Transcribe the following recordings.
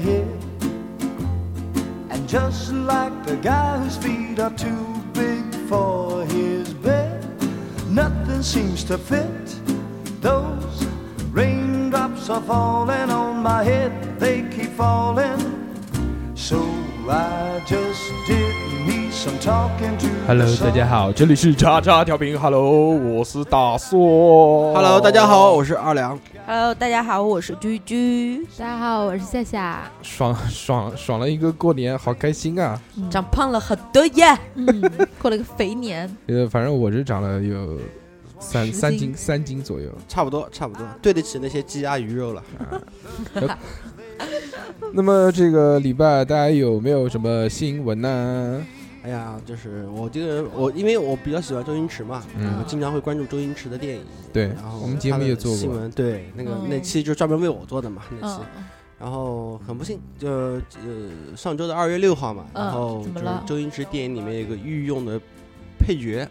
head. And just like the guy whose feet are too big for his bed, nothing seems to fit. Those raindrops are falling on my head, they keep falling. So I just Hello，大家好，这里是叉叉调频。Hello，我是大硕。Hello，大家好，我是二良。Hello，大家好，我是居居，大家好，我是夏夏。爽爽爽了一个过年，好开心啊！长胖了很多耶。嗯，过了个肥年，呃，反正我是长了有三斤三斤三斤左右。差不多，差不多，对得起那些鸡鸭鱼肉了。那么这个礼拜大家有没有什么新闻呢？哎呀，就是我这个我，因为我比较喜欢周星驰嘛，嗯我经常会关注周星驰的电影。对然后我们节目他的也做过，新闻，对，那个嗯那期就专门为我做的嘛，那期嗯。，然后很不幸，就呃上周的二月六号嘛，嗯然后就是周星驰电影里面有个御用的配角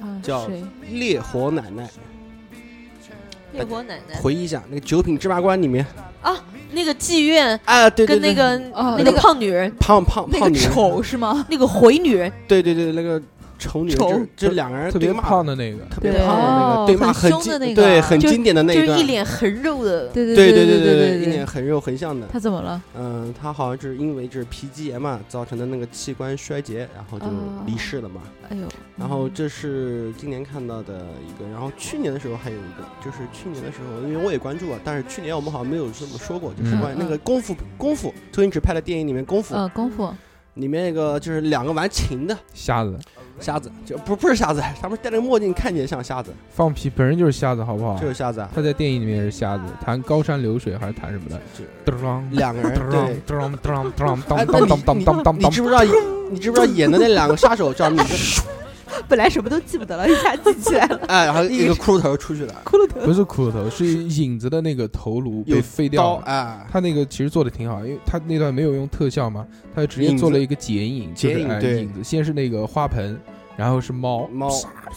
啊叫？烈火奶奶。烈火奶奶回忆一下，那个《九品芝麻官》里面，那个妓院啊，对对对，跟那个啊那个胖女人，胖胖那个胖女人，丑是吗？那个回女人，对对对，那个丑女就是这两个人特别对骂胖的那个，特别胖的那哦个，对骂很凶经的那个对，很经典的那一段就一，脸横肉的，对对对对对对一脸横肉横向的。他怎么了？嗯，他好像就是因为就是皮肌炎嘛造成的那个器官衰竭，然后就哦离世了嘛。哎呦，然后这是今年看到的一个，然后去年的时候还有一个，就是去年的时候，因为我也关注啊，但是去年我们好像没有这么说过，就是嗯关于那个功夫功夫，周星驰拍的电影里面功夫呃，功夫里面那个就是两个玩琴的瞎子瞎子，就不不是瞎子，他们戴着墨镜看起来像瞎子，放屁，本人就是瞎子，好不好就？是瞎子啊。他在电影里面是瞎子，弹高山流水还是弹什么的？当两个人对，当当当当哎，当那当当当你你知不知道你知不知道演的那两个杀手叫？本来什么都记不得了，一下记起来了。哎，然后一个骷髅头出去了，骷髅头。不是骷髅头，是影子的那个头颅被废掉哎，他那个其实做的挺好，因为他那段没有用特效嘛，他就直接做了一个剪影，就是哎剪影对。影子，先是那个花盆，然后是猫，猫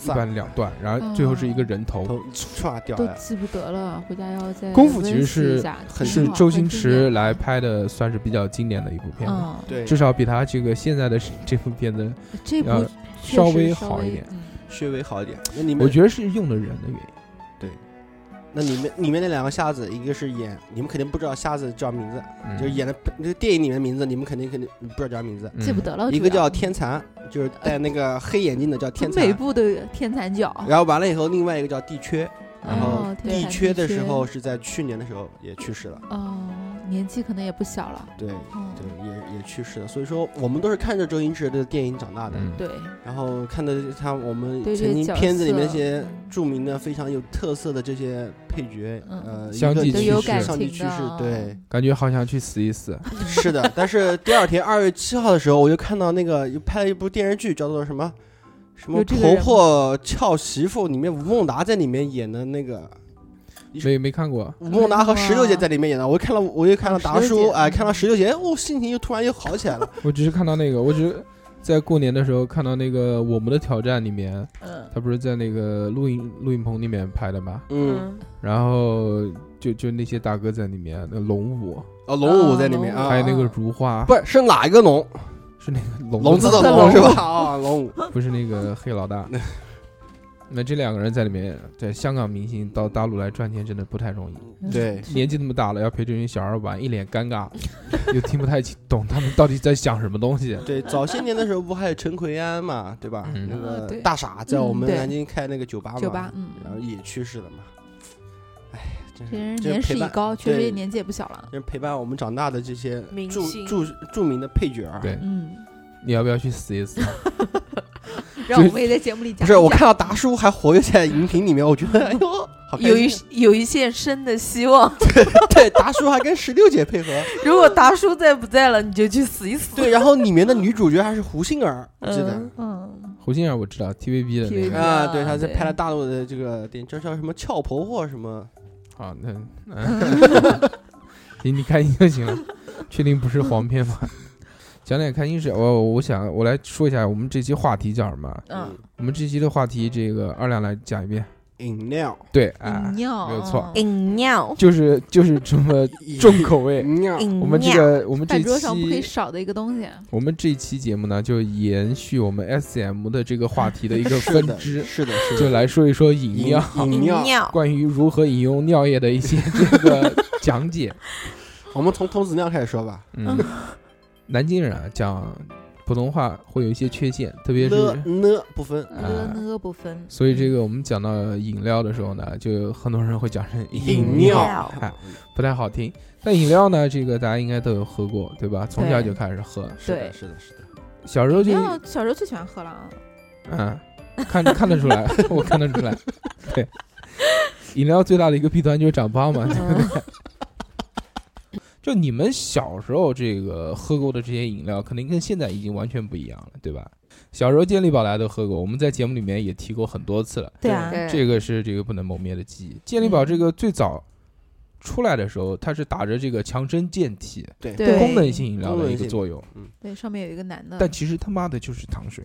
一般两段，然后最后是一个人头。头唰掉。都记不得了，回家要再功夫其实是很是周星驰来拍的，算是比较经典的一部片子，嗯，对，至少比他这个现在的这部片子这部要确稍微实稍微好一点。嗯稍微好一点。那你们我觉得是用的人的原因。那里面里面那两个瞎子，一个是演，你们肯定不知道瞎子叫名字，嗯。就是演的那个电影里面的名字，你们肯定肯定不知道叫名字。嗯。记不得了。一个主要。叫天蚕，就是戴那个黑眼镜的叫天蚕，北，部的天蚕角，然后完了以后，另外一个叫地缺，然后哦天地缺缺。的时候是在去年的时候也去世了，哦，年纪可能也不小了。对嗯，对，也也去世了。所以说，我们都是看着周星驰的电影长大的，嗯，对，然后看的他我们曾经片子里面些嗯著名的、非常有特色的这些配角，嗯呃，相继去世感情上帝去世，，对，感觉好想去死一死。是的。但是第二天二月七号的时候，我就看到那个又拍了一部电视剧，叫做什么什么婆婆俏媳妇，里面吴孟达在里面演的那个。没没看过，吴孟达和石榴姐在里面演的，我看了，我又看了哦达叔，哎，看到嗯石榴姐，我心情又突然又好起来了。我只是看到那个，我只是在过年的时候看到那个《我们的挑战》里面，嗯，他不是在那个录音录音棚里面拍的吗，嗯，然后就就那些大哥在里面，那龙武，哦，龙武在里面哦啊，还有那个如花，不是是哪一个龙？是那个龙龙字的龙是吧？啊，龙武。不是那个黑老大。那这两个人在里面，在香港明星到大陆来赚钱真的不太容易。对，年纪那么大了，要陪这群小孩玩，一脸尴尬，又听不太清懂他们到底在想什么东西。对，早些年的时候不还有陈奎安嘛，对吧？嗯那个大傻在我们南京开那个酒吧嘛，酒吧，嗯，然后也去世了嘛。哎，真这人是年事已高，确实也年纪也不小了。人陪伴我们长大的这些著明星著著名的配角儿。对嗯，你要不要去死一死？让我们也在节目里讲讲。不是，我看到达叔还活跃在荧屏里面，我觉得哎呦，好有一。有一线生的希望。对，达叔还跟石榴姐配合。如果达叔在不在了，你就去死一死。对，然后里面的女主角还是胡杏儿，我记得。嗯嗯，胡杏儿我知道，TVB 的那 TVB 个啊，对，啊她在拍了大陆的这个电影，叫叫什么俏婆婆什么？好，那嗯，行，你开心就行了。确定不是黄片吗？讲点开心事。我我想我来说一下我们这期话题叫什么？嗯，我们这期的话题，这个二两来讲一遍。饮料，对，哎，饮料没有错饮料，就是就是这么重口味。饮料，饮我们这个我们这饭桌上不可以期少的一个东西。我们这期节目呢，就延续我们 S M 的这个话题的一个，分支，是的，是的，就来说一说饮饮料，饮。料，关于如何饮用尿液的一些这个讲解。我们从童子尿开始说吧。嗯，南京人啊讲普通话会有一些缺陷，特别是了呢不分，啊呢呢不分，所以这个我们讲到饮料的时候呢，就有很多人会讲成饮料，哎不太好听。但饮料呢，这个大家应该都有喝过，对吧？从小就开始喝，是的，对是的，是的。小时候就小时候最喜欢喝了啊。嗯，看看得出来，我看得出来。对，饮料最大的一个弊端就是长胖嘛，对不对？就你们小时候这个喝过的这些饮料，肯定跟现在已经完全不一样了，对吧？小时候健力宝大家都喝过，我们在节目里面也提过很多次了。对啊，这个是这个不能磨灭的记忆。健力宝这个最早出来的时候，它是打着这个强身健体、对。对。功能性饮料的一个作用，嗯。对，上面有一个男的，但其实他妈的就是糖水，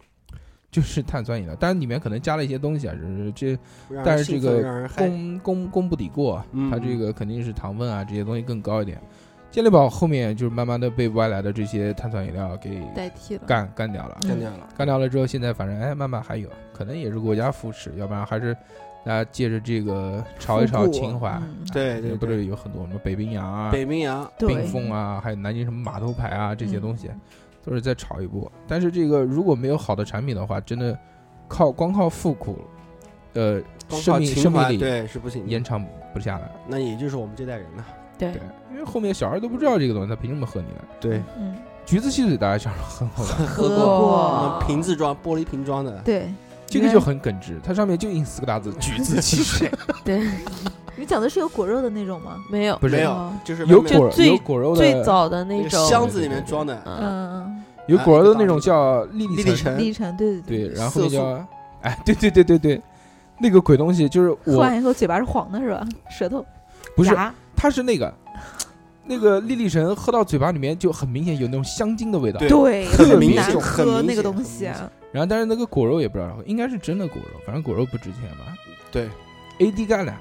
就是碳酸饮料，但是里面可能加了一些东西啊，就是这但是这个功功功不抵过它这个肯定是糖分啊这些东西更高一点。健力宝后面就是慢慢的被外来的这些碳酸饮料给代替了。干干掉了，嗯干掉了。干掉了之后，现在反正哎慢慢还有，可能也是国家扶持，要不然还是大家借着这个炒一炒情怀。嗯对对对，不是有很多什么北冰洋啊、北冰洋，冰峰啊，还有南京什么码头牌啊这些嗯东西，都是在炒一波。但是这个如果没有好的产品的话，真的靠光靠复古，呃，光靠生命情怀，生命力对是不行。延长不下来。那也就是我们这代人了。对。对，因为后面小孩都不知道这个东西，他凭什么喝你的？对，嗯，橘子汽水大家小时候很好玩，喝过。瓶子装，玻璃瓶装的。对，这个就很耿直，它上面就印四个大字“橘子汽水。对，你讲的是有果肉的那种吗？没有”，不是。没有哦，就是有果最有果肉的最早的那种。箱子里面装的，嗯，嗯，有果肉的那种叫粒粒橙，粒粒橙对对，对。然后叫哎，对对对对对，那个鬼东西就是喝完以后嘴巴是黄的是吧？舌头不是，牙它是那个 那个粒粒神，喝到嘴巴里面就很明显有那种香精的味道。对对，很明显喝那个东西。啊。然后但是那个果肉也不知道，应该是真的果肉，反正果肉不值钱吧？对，？AD 钙奶。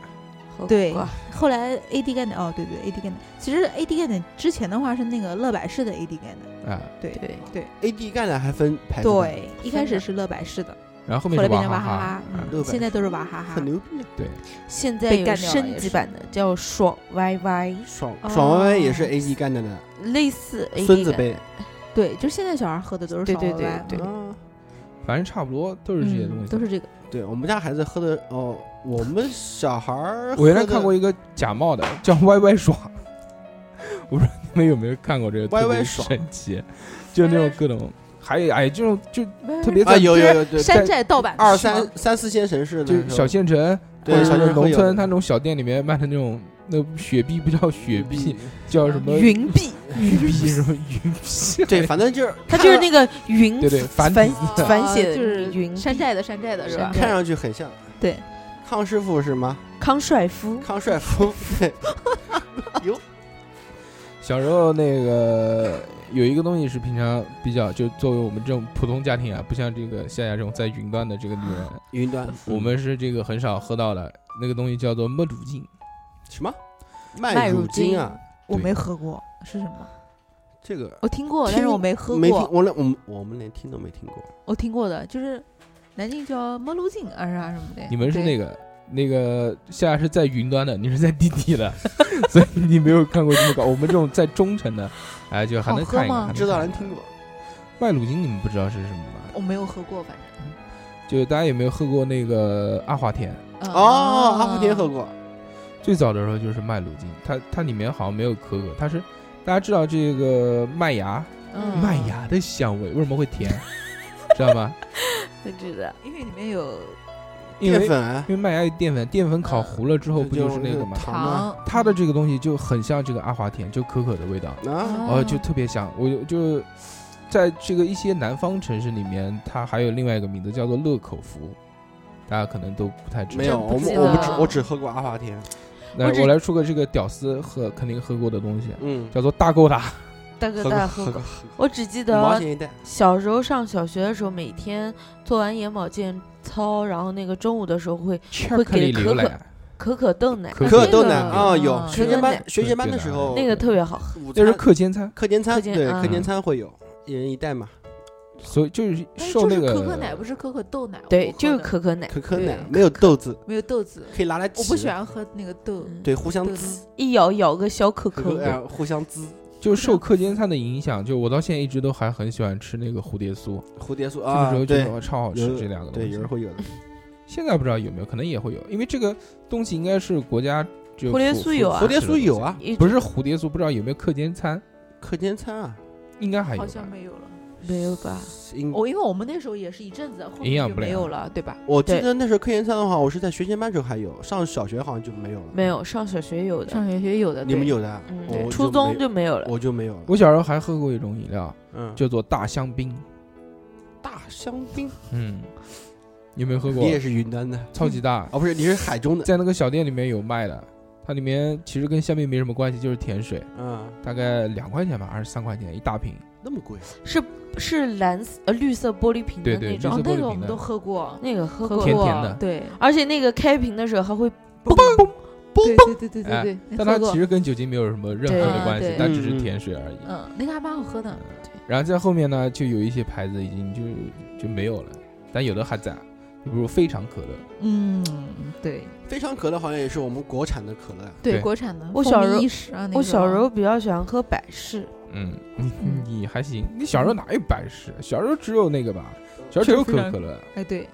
对，后来 AD 钙奶哦，对对 AD 钙奶，其实 AD 钙奶之前的话是那个乐百氏的 AD 钙奶，啊，对对。对。AD 钙奶还分牌子，对，一开始是乐百氏的，然后后面是后来变成娃哈哈现在都是娃哈哈。很。牛逼。啊。对，现在升级版的叫爽歪歪，爽哦。爽歪歪也是 AD 钙奶的类似 AD 孙子辈，对，就现在小孩喝的都是对对爽歪歪。对。对反正差不多都是这些东西。嗯都是这个。对我们家孩子喝的哦，我们小孩儿，我原来看过一个假冒的，叫歪歪爽，我不知道你们有没有看过这个特别爽。神奇，就那种各种，还有哎，这种就特别啊，在有有有对，山寨盗版二三三四线城市的就小县城对或者是农村，他那种小店里面卖的那种那雪碧不叫雪碧，叫什么云碧，云碧什么云碧？对，反正就是它就是那个云对对繁繁体字繁写的就是云山寨的山寨的是吧看上去很像。对，康师傅是吗？康帅夫，康帅夫，对，有小时候那个有一个东西是平常比较，就作为我们这种普通家庭啊，不像这个夏夏这种在云端的这个女人，云端，我们是这个很少喝到的那个东西叫做麦乳精。什么麦麦乳乳精啊？我没喝过，是什么？这个我听过，但是我没喝没听，过。我连我们我们连听都没听过。我听过的，就是南京叫摩路镜啊啥什么的。你们是那个那个夏夏是在云端的，你是在地底的，所以你没有看过这么高。我们这种在中层的，哎，就还能看一看。知道看一看人听过，麦乳精，你们不知道是什么吗？我没有喝过，反正。就大家有没有喝过那个阿华田？嗯哦，阿华田喝。过，最早的时候就是麦乳精，它它里面好像没有可可，它是大家知道这个麦芽，嗯麦芽的香味为什么会甜？知道吗？不知道，因为里面有因为淀粉啊因为麦芽有淀粉，淀粉烤嗯糊了之后不就就是那个吗？糖吗？它的这个东西就很像这个阿华田，就可可的味道，啊，哦，就特别香。我就就在这个一些南方城市里面，它还有另外一个名字叫做乐口福，大家可能都不太知道。没有，我们我们只我只喝过阿华田，来我来说个这个屌丝喝肯定喝过的东西，嗯，叫做大勾达。大哥大喝我只记得小时候上小学的时候，每天做完眼保健操操，然后那个中午的时候会会给可可牛奶，可可豆奶，可可可豆奶啊，有嗯学前班学前班的时候，那个特别好喝。午那是课间餐，课间餐，对课间餐会有，一人一袋嘛，所以就是受那个可可奶，不是可可豆奶。对，就是可可奶，可可奶没有豆子，没有豆子，可以拿来我不喜欢喝那个豆。嗯对，互相滋，一咬咬个小可可互相滋。就受课间餐的影响，就我到现在一直都还很喜欢吃那个蝴蝶酥，蝴蝶酥啊这个啊时候，觉对得超好吃这两个东对，西有人会有的。现在不知道有没有，可能也会有，因为这个东西应该是国家就蝴蝶酥有啊蝴蝶酥有，啊，不是蝴蝶酥，不知道有没有课间餐，课间餐啊，应该还有吧，好像没有了。没有吧？我哦，因为我们那时候也是一阵子，后面就营养不良没有了，对吧？我记得那时候科研餐的话，我是在学前班时候还有，上小学好像就没有了。没有，上小学有的，上小学有的，你们有的啊？嗯，我初中就没有了。我就没有了。我小时候还喝过一种饮料，嗯，叫做大香槟，大香槟，嗯，有没有喝过你？也是云南的超级大，哦，不是，你是海中的。在那个小店里面有卖的，它里面其实跟香槟没什么关系，就是甜水，嗯，大概两块钱吧，还是三块钱一大瓶。那么贵，是是蓝色呃绿色玻璃瓶对对绿的那种。哦，色玻璃那个我们都喝过，那个喝喝过，甜甜的对，而且那个开瓶的时候还会嘣嘣对对对对对哎对，但它喝过。其实跟酒精没有什么任何的关系对，它只是甜水而已。嗯，那个还蛮好喝的。然后在后面呢，就有一些牌子已经就就没有了，但有的还在，比如非常可乐，嗯，对。非常可乐好像也是我们国产的可乐。对对，国产的。我小时候我小时候。比较喜欢喝百事，嗯，你嗯你还行，你小时候哪有百事？小时候只有那个吧，小时候只有可口可乐。哎对，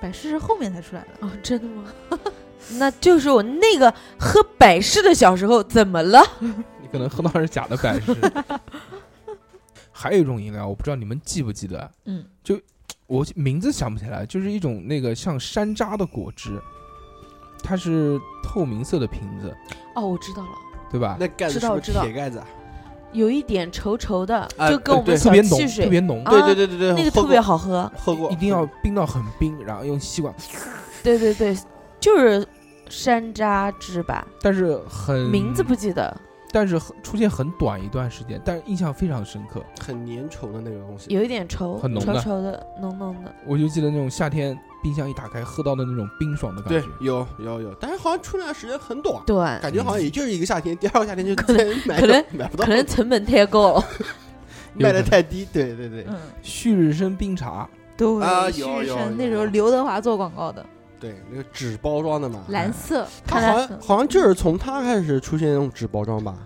百事是后面才出来的。哦，真的吗？那就是我那个喝百事的小时候怎么了？你可能喝到是假的百事。还有一种饮料，我不知道你们记不记得，嗯，就我名字想不起来，就是一种那个像山楂的果汁，它是透明色的瓶子，哦，我知道了，对吧？那盖子是不是知道铁盖子啊？有一点稠稠的，啊就跟我对们小特别浓，汽水特别浓，啊对对对对对，那个特过别好喝。喝过，一定要冰到很冰，然后用吸管，对对对，就是山楂汁吧，但是很名字不，记得。但是很出现很短一段时间，但是印象非常深刻。很粘稠的那个东西。有一点稠，很浓的稠稠的，浓浓的。我就记得那种夏天冰箱一打开喝到的那种冰爽的感对觉。，有有有，但是好像出来的时间很短，对，感觉好像也就是一个夏天，第二个夏天就 可能买可能不买不到，可能成本太高。了。卖的太低。对对对。嗯，旭日升冰茶，对啊旭日有有有升那时候刘德华做广告的，对，那个纸包装的嘛，蓝色，它看来好像好像就是从它开始出现那种纸包装吧，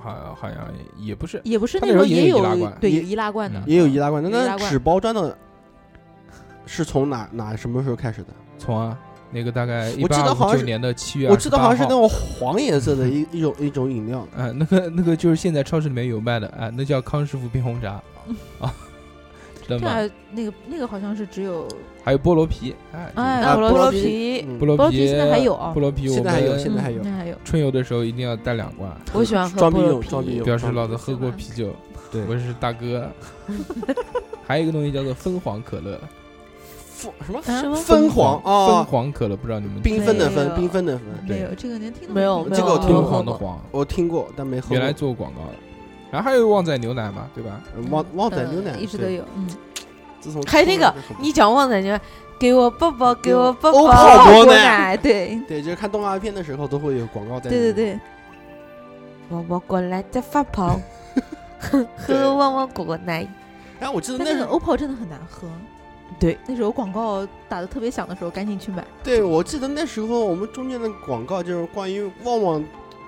好像好像也不是，也不是那时候也有易拉罐。对，有易拉罐的嗯，也有易拉罐。的。那纸包装的，是从哪哪什么时候开始的？从啊那个大概一我记八得好像是五九年的七月，我记得好像是那。种黄颜色的一一种 一种饮料，啊，那个那个就是现在超市里面有卖的啊，那叫康师傅冰红茶。啊，知道吗？对啊，那个那个好像是只有还有菠萝啤，哎，菠萝皮皮，嗯菠萝皮菠萝皮现在还有啊。菠萝啤我现在还有现在还有。还有。春游的时候一定要带两罐，我喜欢喝菠萝皮用装逼用表示老子喝过啤酒，对。我是大哥。还有一个东西叫做分黄可乐，凤什么啊什么分黄分哦，黄可乐，不知道你们缤纷的纷，没有缤纷的纷，没有这个连听都没有这个我听过敦煌的黄，我听过但没喝。原来做过广告的。然后还有旺仔牛奶嘛，对吧？嗯旺旺仔牛奶一直都有，嗯，自从还有那个你讲旺仔牛奶，给我抱抱，给我抱欧抱。泡果奶，奶，对对，就是看动画片的时候都会有广告在。对对，对，宝宝过来再发泡，喝旺旺果奶。然后我记得那个欧泡真的很难喝。对，那时候广告打的特别响的时候，赶紧去买，对我记得那时候我们中间的广告就是关于旺旺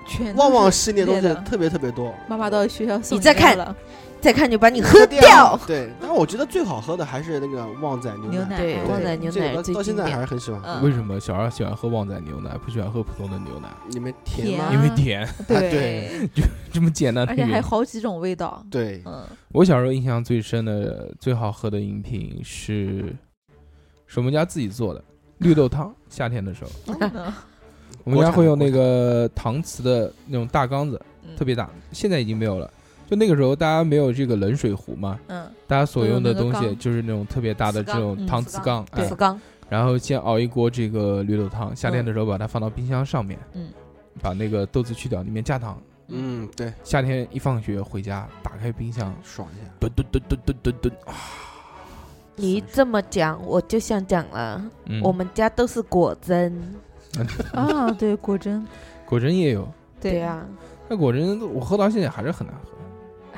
全旺旺系列东西特别特别多，妈妈到学校送你再看了，再看就把你喝掉掉。。对，但我觉得最好喝的还是那个旺仔牛牛奶对，旺仔牛奶到到现在还是。很喜欢为什么小孩喜欢喝旺仔牛奶，不喜欢喝普通的牛奶？你们甜吗？因为甜，对就，这么简单的而且还。好几种味道，对，嗯，我小时候印象最深的、最好喝的饮品是，是我们家自己做的绿豆汤。夏天的时候，嗯我们家会用那个搪瓷的那种大缸子，嗯特别大，现在已经没有了。就那个时候，大家没有这个冷水壶嘛，嗯，大家所用的东西就是那种特别大的这种搪瓷缸，对缸，然后先熬一锅这个绿豆汤，夏天的时候把它放到冰箱上面，嗯，把那个豆子去掉，里面加糖。嗯，对，夏天一放学回家，打开冰箱，爽一下。吨吨吨吨吨吨吨啊，你这么讲，我就想讲了，嗯，我们家都是果珍。啊，对，果真，果真也有，对。啊，那果真我喝到现在还是很难喝。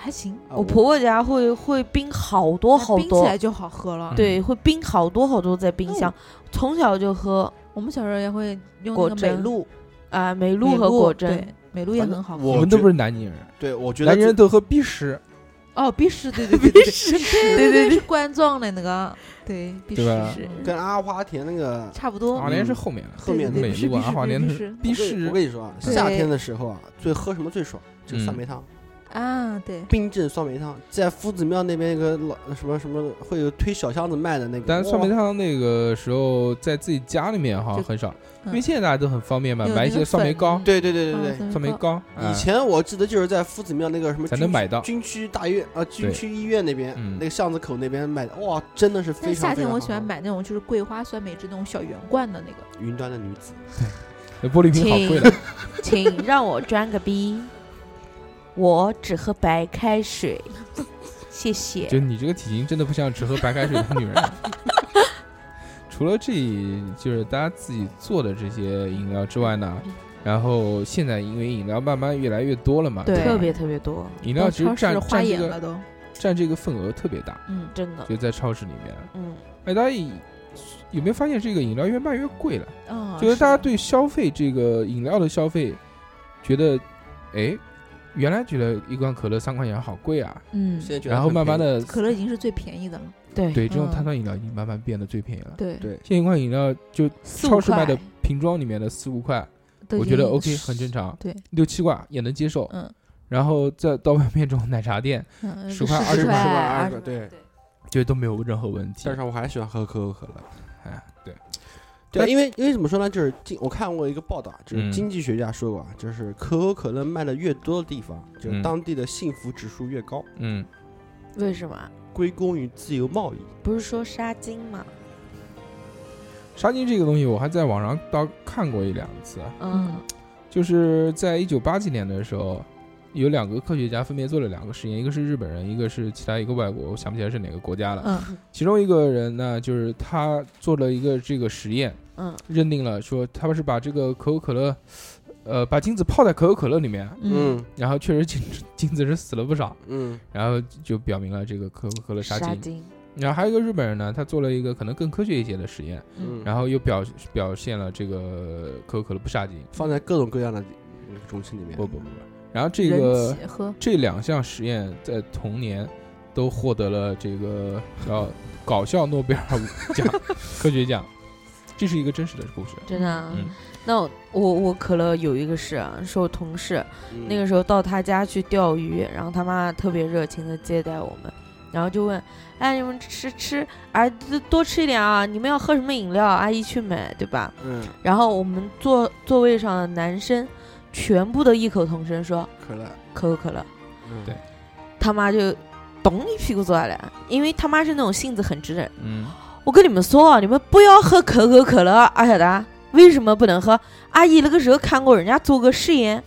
还行，啊我婆婆家会会冰好多好多。冰起来，就好喝了。对，会冰好多好多在冰箱。从小就喝我们小时候也会用那个美露，啊，美露和果真对，美露也很好喝。我我们都不是南京人，对，我觉得南京人都喝碧食，哦，必士，对对对对对，士 对对对是罐装的那个，对，必对吧士是跟阿华田那个差不多。阿华田是后面的，后面的美露啊，对对对必士阿华田是我跟我，跟你说啊，夏天的时候啊，最喝什么最爽？就是酸嗯梅汤，啊，对，冰镇酸梅汤，在夫子庙那边一个老什么什么会有推小箱子卖的那个，但酸梅汤那个时候在自己家里面好像很少，因嗯为现在大家都很方便嘛，买一些酸梅膏、对对对对啊对。酸梅膏，哎以前我记得就是在夫子庙那个什么军区才能买到。军区大院啊，军区医院那边嗯。那个巷子口那边买的，哇，真的是非常夏天我喜欢买那种就是桂花酸梅汁那种小圆罐的那个。云端的女子，那玻璃瓶好贵的，请让我装个逼，我只喝白开水，谢谢。就你这个体型真的不像只喝白开水的女人。除了这就是大家自己做的这些饮料之外呢，然后现在因为饮料慢慢越来越多了嘛，对特别特别多，饮料其实占花占这个眼了都。占这个份额特别大，嗯，真的，就在超市里面。嗯，哎，大家有有没有发现这个饮料越卖越贵了？哦就是大家对消费这个饮料的消费，觉得，哎，原来觉得一罐可乐三块钱好贵啊，嗯，现在觉得然后慢慢的，可乐已经是最便宜的了。对。对这种嗯。碳酸饮料已经慢慢变得最便宜了。对。对。现在一罐饮料就超市卖的瓶装里面的四五块，我觉得 OK 很正常，对，六七块也能接受。嗯。然后再到外面这种奶茶店，嗯，十块十20块块十块。二20块。对。觉得都没有任何问题。但是我还喜欢喝可口可乐。哎，对，对，因为因为怎么说呢，就是经我看过一个报道，就是嗯经济学家说过啊，就是可口可乐卖的越多的地方，就是嗯当地的幸福指数越高，嗯，为什么？归功于自由贸易。不是说杀精吗？杀精这个东西我还在网上倒看过一两次，嗯就是在一九八几年的时候，有两个科学家分别做了两个实验，一个是日本人，一个是其他一个外国，我想不起来是哪个国家了。嗯其中一个人呢，就是他做了一个这个实验，嗯认定了说他们是把这个可口可乐，呃，把精子泡在可口可乐里面，嗯然后确实精子精子是死了不少，嗯然后就表明了这个可口可乐杀精。然后还有一个日本人呢，他做了一个可能更科学一些的实验，嗯，然后又表表现了这个可口可乐不杀精。放在各种各样的那个容器里面。不不不不，然后这个这两项实验在同年都获得了这个叫搞笑诺贝尔 奖科学奖，这是一个真实的故事。真的啊。嗯那我我我可乐有一个事啊，是我同事，嗯那个时候到他家去钓鱼，然后他妈特别热情的接待我们，然后就问，哎，你们吃吃，啊，多吃一点啊，你们要喝什么饮料，阿姨去买，对吧？嗯，然后我们座座位上的男生全部都异口同声说可乐，可口可乐，嗯。对。他妈就咚一屁股坐下来，因为他妈是那种性子很直的人。嗯，我跟你们说啊，你们不要喝可口可乐，阿晓得为什么不能喝？阿姨那个时候看过人家做个实验，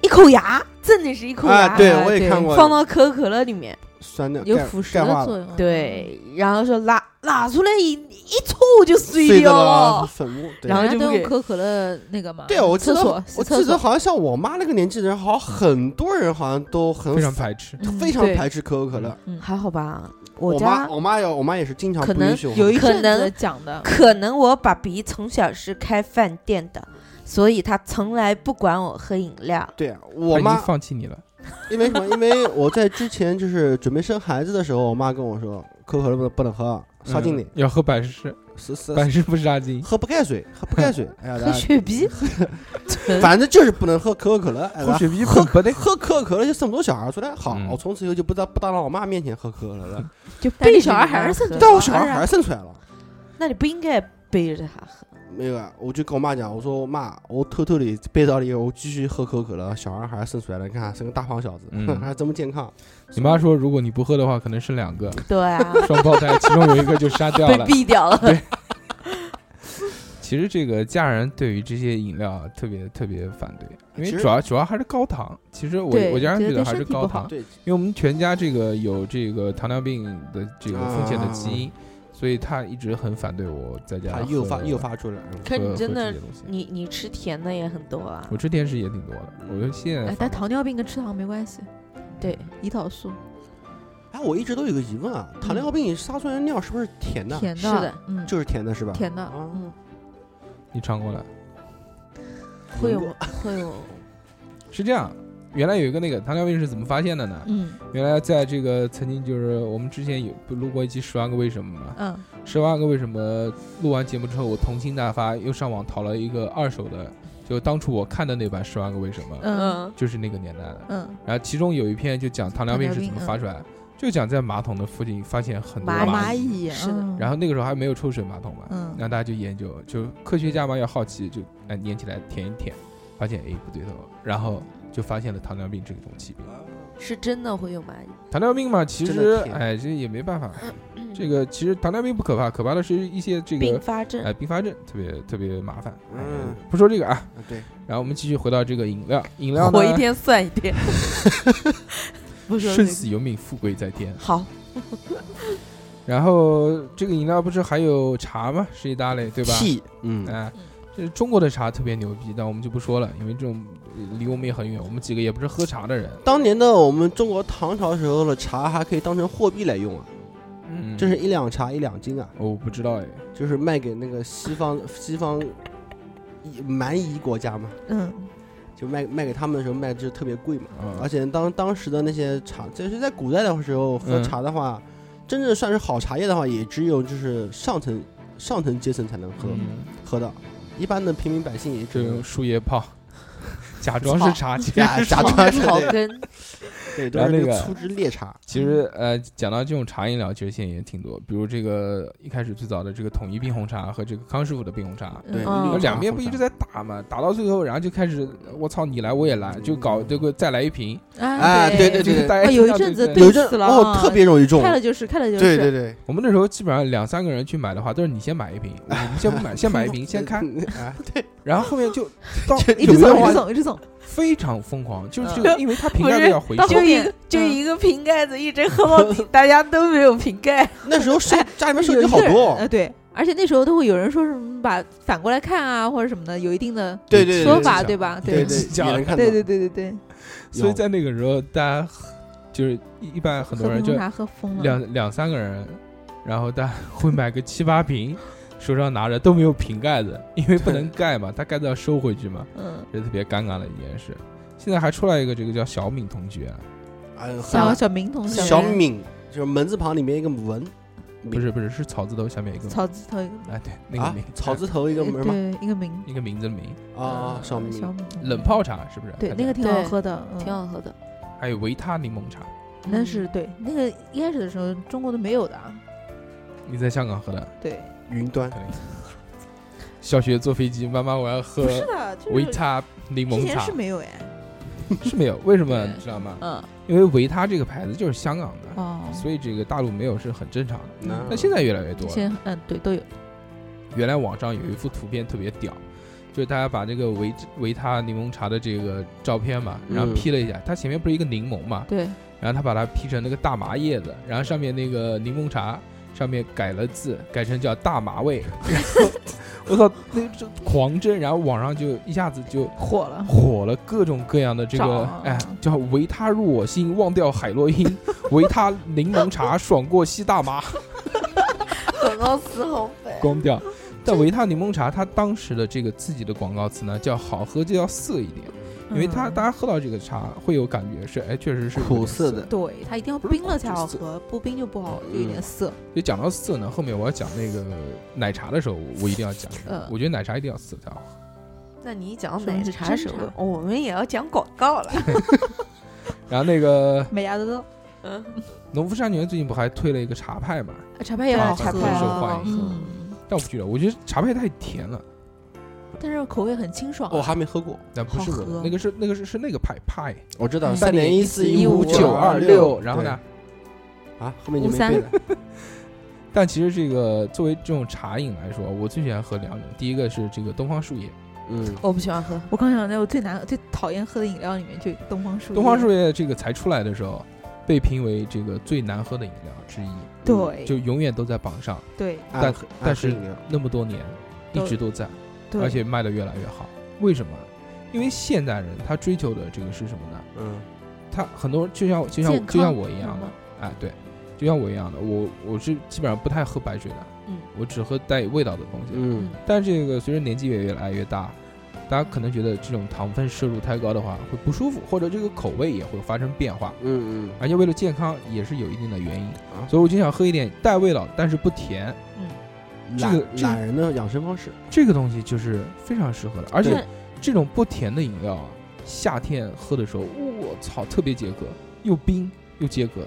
一口牙真的是一口牙、啊，对啊对我也看过，放到可口可乐里面，酸的有腐蚀的作用。对，然后说拉拉出来一一搓就碎碎掉了了。粉末，然后就用可口可乐那个嘛，对，我记得厕所我记得厕所好像像我妈那个年纪的人，好像很多人好像都很非常排斥。非常排斥可口可乐。嗯还好吧，我家妈我妈有我妈也是经常可能不允许我有一喝可阵子能讲的，可能我爸比从小是开饭店的，所以他从来不管我喝饮料。对啊我妈，放弃你了。因为什么？因为我在之前就是准备生孩子的时候，我妈跟我说，可口可乐不能不能喝，杀精点嗯，要喝百事，是是百事不杀精。喝不开水，喝不开水，哎呀，喝雪碧，反正就是不能喝可口可乐，哎喝雪碧喝不得。喝可口可乐就生不出小孩出来。好，嗯我从此以后就不在不当着我妈面前喝可口可乐了。就背小孩还是生出但我小孩还是生出来了。那你不应该背着他喝。没有啊，我就跟我妈讲，我说妈，我偷偷的背到了以后，我继续喝可口可乐，小孩还是生出来了，你看生个大胖小子，嗯 还这么健康。你妈说，如果你不喝的话，可能生两个 对啊，双胞胎，其中有一个就杀掉被了。毙掉了。对 其实这个家人对于这些饮料啊特别特别反对，因为主要主要还是高糖。其实我我家人觉得还是高糖因为我们全家这个有这个糖尿病的这个风险的基因，所以他一直很反对我在家他喝。诱发诱发出来，嗯可你真的你你吃甜的也很多啊。我吃甜食也挺多的。我就现在哎，但糖尿病跟吃糖没关系，对，胰岛素哎，我一直都有个疑问啊，糖尿病撒出来的尿是不是甜的？甜的，是的，嗯，就是甜的是吧？甜的，啊，嗯，你尝过了？会有会有，是这样，原来有一个那个糖尿病是怎么发现的呢？嗯。原来在这个曾经就是我们之前有不录过一期《十万个为什么》嘛，嗯《十万个为什么》录完节目之后，我童心大发，又上网淘了一个二手的，就当初我看的那版《十万个为什么》，嗯。嗯，就是那个年代的。嗯，然后其中有一篇就讲糖尿病是怎么发出来，就讲在马桶的附近发现很多蚂蚂蚁，是的。嗯。然后那个时候还没有抽水马桶嘛，嗯。然后大家就研究，就科学家嘛要好奇，就哎粘起来舔一舔，发现哎不对头，然后就发现了糖尿病这种疾病。是真的会有蚂蚁。糖尿病嘛，其实哎这也没办法，这个其实糖尿病不可怕，可怕的是一些这个并发症哎并发症特别特别麻烦。嗯嗯，不说这个啊，啊对，然后我们继续回到这个饮料，饮料呢活一天算一天。不说这生死由命，富贵在天。好，然后这个饮料不是还有茶吗？是一大类，对吧嗯，中国的茶特别牛逼，但我们就不说了，因为这种呃离我们也很远，我们几个也不是喝茶的人。当年的我们中国唐朝时候的茶还可以当成货币来用啊，嗯，这是一两茶一两斤啊，我不知道哎，就是卖给那个西方西方蛮夷国家嘛，嗯就卖卖给他们的时候卖就特别贵嘛，嗯。而且当当时的那些茶，就是在古代的时候喝嗯茶的话，真正算是好茶叶的话，也只有就是上层上层阶层才能喝、嗯，喝到，一般的平民百姓也就用树叶泡，假装是茶，假假装是草根，对，都然后那个是那个粗制劣茶。其实呃，讲到这种茶饮料，其实现在也挺多，比如这个一开始最早的这个统一冰红茶和这个康师傅的冰红茶，对，嗯两边不一直在打嘛，打到最后，然后就开始我操你来我也来，就搞这个再来一瓶，哎对对就是大家啊有一阵子对有一阵死了哦，啊特别容易中。看了就是看了就是，对对对，我们那时候基本上两三个人去买的话，都是你先买一瓶，我们先不买，先买一瓶先看，啊，对，然后后面就到 一直走一直走一直走，非常疯狂，就是嗯这个，因为它瓶盖子要回收，就一个就嗯一个瓶盖子一直喝到底，大家都没有瓶盖。那时候手家里面手机好多哦，呃对，而且那时候都会有人说什么把反过来看啊或者什么的，有一定的对对对说法对对吧？对对对。对对对对对，所以在那个时候，大家就是一一般很多人就两两三个人，然后大家会买个七八瓶，手上拿着都没有瓶盖子，因为不能盖嘛，它盖子要收回去嘛，嗯，这是特别尴尬的一件事。现在还出来一个这个叫小敏同学，哎，小小明同学，小敏就是门字旁里面一个文，不是不是是草字头下面一个草字头一个哎对那个啊？名，草字头一个门吗？对一个名。一个名字的名，啊，小敏。小敏。冷泡茶是不是？对那个挺好喝的，嗯。挺好喝的。还有维他柠檬茶，那是对那个一开始的时候中国都没有的啊，你在香港喝的？对，云端。小学坐飞机，妈妈我要喝不是的，就是维他柠之前檬茶是没有哎，是没有，为什么对你知道吗？嗯因为维他这个牌子就是香港的，哦，所以这个大陆没有是很正常的。那那现在越来越多了。现在嗯对都有，原来网上有一幅图片特别屌，就是大家把这个维维他柠檬茶的这个照片嘛，然后嗯 P 了一下，它前面不是一个柠檬嘛，对，然后他把它 P 成那个大麻叶子，然后上面那个柠檬茶上面改了字，改成叫大麻味，然 后我操，那这狂蒸，然后网上就一下子就火了，火了各种各样的这个哎，叫维他入我心，忘掉海洛因，维他柠檬茶爽过吸大麻，广告词好粉。光掉。但维他柠檬茶它当时的这个自己的广告词呢，叫好喝就要涩一点，因为它嗯大家喝到这个茶会有感觉是，哎，确实是苦涩的，对它一定要冰了才好喝，不冰就不好，就有点涩。就讲到涩呢，后面我要讲那个奶茶的时候，我一定要讲一嗯下。我觉得奶茶一定要涩才好喝。那你一讲奶茶真茶时候，我们也要讲广告了。然后那个 美牙的豆，嗯，农夫山泉最近不还推了一个茶派嘛？茶派也对好喝，茶派受欢迎嗯，但我不觉得，我觉得茶派太甜了。但是口味很清爽啊。我还没喝过，但不是那个是那个是是那个派派我知道嗯三点一四一五九二二六，然后呢？啊，后面就没53对了。但其实这个作为这种茶饮来说，我最喜欢喝两种，第一个是这个东方树叶，嗯，我不喜欢喝。我刚想在我最难最讨厌喝的饮料里面就有东方树叶。东方树叶这个才出来的时候，被评为这个最难喝的饮料之一，对，就永远都在榜上，对但暗但是黑饮料那么多年一直都在，对，而且卖的越来越好。为什么？因为现代人他追求的这个是什么呢？嗯。他很多就像就像就像我一样的哎，对，就像我一样的，我我是基本上不太喝白水的，嗯，我只喝带有味道的东西。嗯。但这个随着年纪也越来越大，大家可能觉得这种糖分摄入太高的话会不舒服，或者这个口味也会发生变化，嗯嗯。而且为了健康也是有一定的原因，啊，所以我就想喝一点带味道但是不甜，这懒个这个懒人的养生方式，这个东西就是非常适合的，而且这种不甜的饮料啊，夏天喝的时候，我操，特别解渴，又冰又解渴。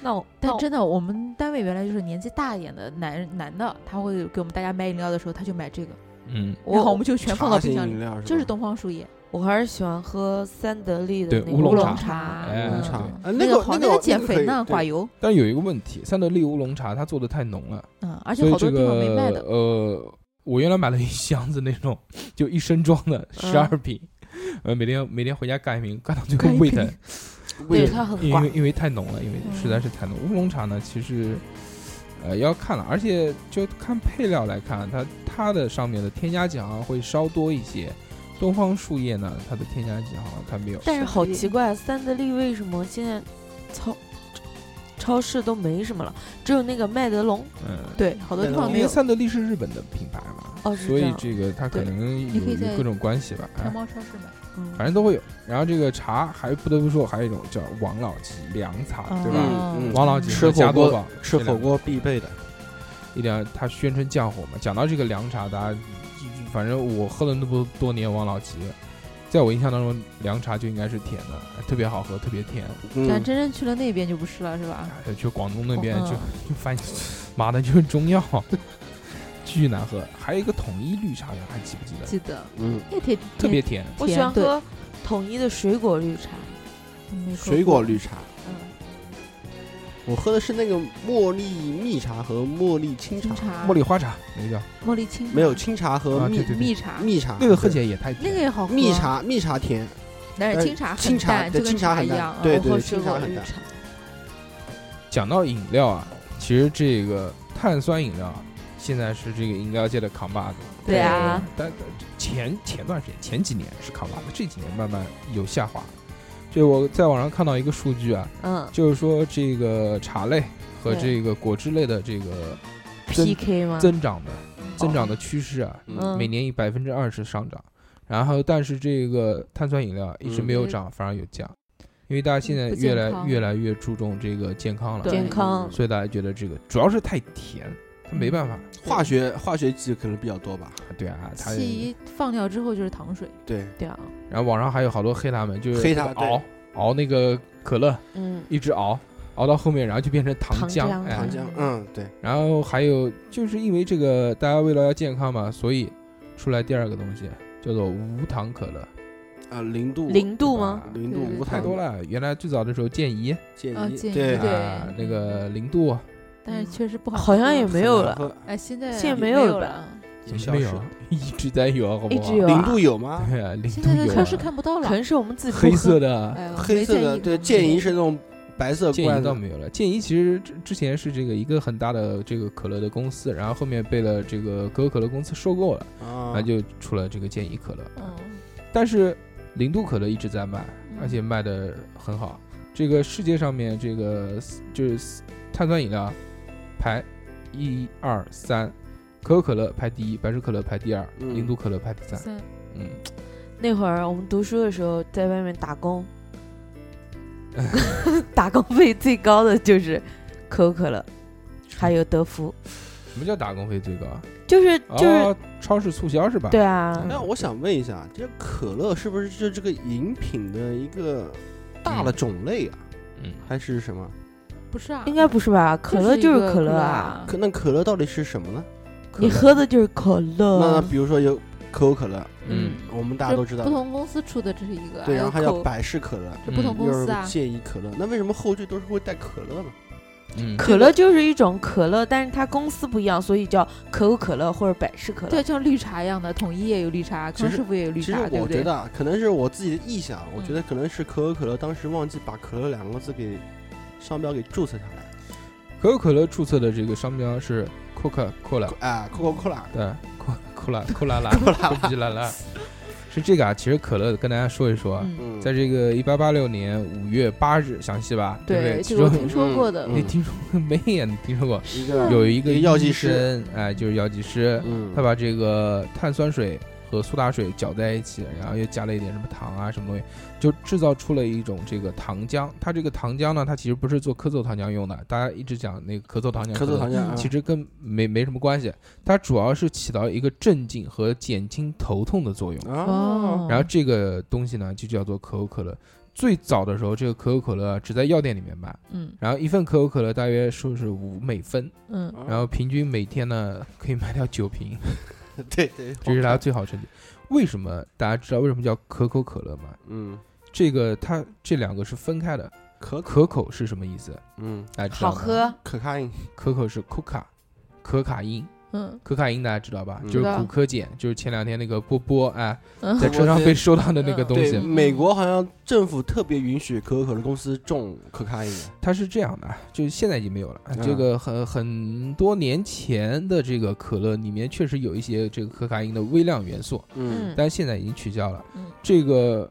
那我但真的，我们单位原来就是年纪大一点的男男的，他会给我们大家买饮料的时候，他就买这个，嗯，然后我们就全放到冰箱里，就是东方树叶，我还是喜欢喝三得利的那个乌龙茶茶，哎嗯茶，啊那个个好那个减肥呢，寡油，但有一个问题，三得利乌龙茶它做的太浓了，嗯，而且好多地方没卖个的，呃，我原来买了一箱子那种，就一升装的十二瓶，呃，每天每天回家干一瓶，干到最后胃疼，对它很寡因为，因为太浓了，因为嗯实在是太浓。乌龙茶呢，其实呃要看了，而且就看配料来看，它它的上面的添加剂好像会稍多一些。东方树叶呢，它的添加剂好像它没有。但是好奇怪，三得利为什么现在超超市都没什么了，只有那个麦德龙嗯，对，好多地方没有。因为三得利是日本的品牌嘛，哦，所以这个它可能有各种关系吧。哎天猫超市买，嗯反正都会有。然后这个茶还不得不说，还有一种叫王老吉凉茶，对吧？嗯嗯王老吉吃火锅吃火锅必备的，一定要它宣称降火嘛。讲到这个凉茶，大家反正我喝了那么多年王老吉，在我印象当中，凉茶就应该是甜的，特别好喝，特别甜。嗯，但真正去了那边就不是了，是吧？哎去广东那边嗯就就发现，妈的就是中药，巨难喝。还有一个统一绿茶，还记不记得？记得。嗯，那天特别甜，我喜欢喝统一的水果绿茶，水果绿茶，嗯，我喝的是那个茉莉蜜茶和茉莉清茶，茶、茉莉花茶那个叫，茉莉清没有清茶和蜜啊对对蜜茶，蜜茶，那个喝起来也太甜。那个也好喝。蜜，茶蜜茶甜，呃但是清茶很清茶淡，对就跟清茶很淡茶一样。对嗯我喝水清茶很淡茶，讲到饮料啊，其实这个碳酸饮料啊现在是这个饮料界的扛把子。对啊，但但前前段时间前几年是扛把子，这几年慢慢有下滑。就我在网上看到一个数据啊，嗯。就是说这个茶类和这个果汁类的这个，PK 吗？增长的增长的趋势啊，嗯。每年以百分之二十上涨。然后，但是这个碳酸饮料一直没有嗯涨，反而有降，因为大家现在越来越来越注重这个健康了，健康，所以大家觉得这个主要是太甜，它没办法。化学化学剂可能比较多吧，对啊，它气一放掉之后就是糖水，对，对啊，然后网上还有好多黑他们，就是黑他对。熬熬那个可乐，嗯，一直熬熬到后面，然后就变成糖糖浆，哎。糖糖浆，嗯，对，然后还有就是因为这个大家为了要健康嘛，所以出来第二个东西叫做无糖可乐，啊，零度。零度吗？零度无糖太多，了。原来最早的时候健怡建议啊建议对。对。啊，那个零度。但是确实不好喝。好像也没有了，哎，现在现在没没有了。了。怎么没有？一直在有，好不好？一直有啊零度有吗？对啊，零现度有在在超市啊，看不到了。可能是我们自己不黑色的哎呦，黑色的，对，建议是那种白色健怡罐子倒没有了。健怡其实之之前是这个一个很大的这个可乐的公司，然后后面被了这个可口可乐公司收购了，啊，后就出了这个健怡可乐。嗯，但是零度可乐一直在卖，嗯而且卖的很好。这个世界上面这个就是碳酸饮料排一二三，可口可乐排第一，百事可乐排第二，嗯零度可乐排第三。三嗯，那会儿我们读书的时候，在外面打工，打工费最高的就是可口可乐，还有德芙，什么叫打工费最高啊？就是就是、哦，超市促销是吧？对啊，嗯那我想问一下，这可乐是不是就这个饮品的一个大的种类啊，嗯，还是什么？不是啊，应该不是吧？可乐就是一个可乐啊。可那可乐到底是什么呢？可乐你喝的就是可乐那。比如说有可口可乐，嗯我们大家都知道不，同公司出的这是一个，对，然后还有百事可乐，这不同公司啊。健怡可乐，那为什么后缀都是会带可乐呢？嗯，可乐就是一种可乐，但是它公司不一样，所以叫可口可乐或者百事可乐。对，像绿茶一样的，统一也有绿茶，康师傅也有绿茶，对不对？我觉得啊，可能是我自己的臆想，我嗯觉得可能是可口可乐当时忘记把可乐两个字给商标给注册下来。可口可乐注册的这个商标是 Coca Cola，啊，Coca Cola，对，Cola Cola Cola 啦，Coca 啦啦，是这个啊。其实可乐跟大家说一说在这个一八八六年五月八日，详细吧？对不对？其中这个我听说过的，嗯你听说过没也听说过？有一个药剂师，哎，就是药剂师，嗯，他把这个碳酸水和苏打水搅在一起，然后又加了一点什么糖啊什么东西，就制造出了一种这个糖浆。它这个糖浆呢，它其实不是做咳嗽糖浆用的，大家一直讲那个咳嗽糖浆，咳嗽糖浆，其实跟没没什么关系，它主要是起到一个镇静和减轻头痛的作用。哦，然后这个东西呢，就叫做可口可乐。最早的时候，这个可口可乐只在药店里面卖，嗯然后一份可口可乐大约说是五美分，嗯然后平均每天呢可以卖掉九瓶，对对，这是它最好成绩。为什么大家知道为什么叫可口可乐吗？嗯，这个它这两个是分开的。可可口是什么意思？嗯，大家知道吗？好喝，可卡因，可口是 coca，可卡因。嗯可卡因大家知道吧？嗯就是知道骨科碱，就是前两天那个波波哎，嗯在车上被收到的那个东对，西。美国好像政府特别允许可口可乐公司种可卡因，它是这样的，就是现在已经没有了。嗯这个很很多年前的这个可乐里面确实有一些这个可卡因的微量元素，嗯但是现在已经取消了。嗯这个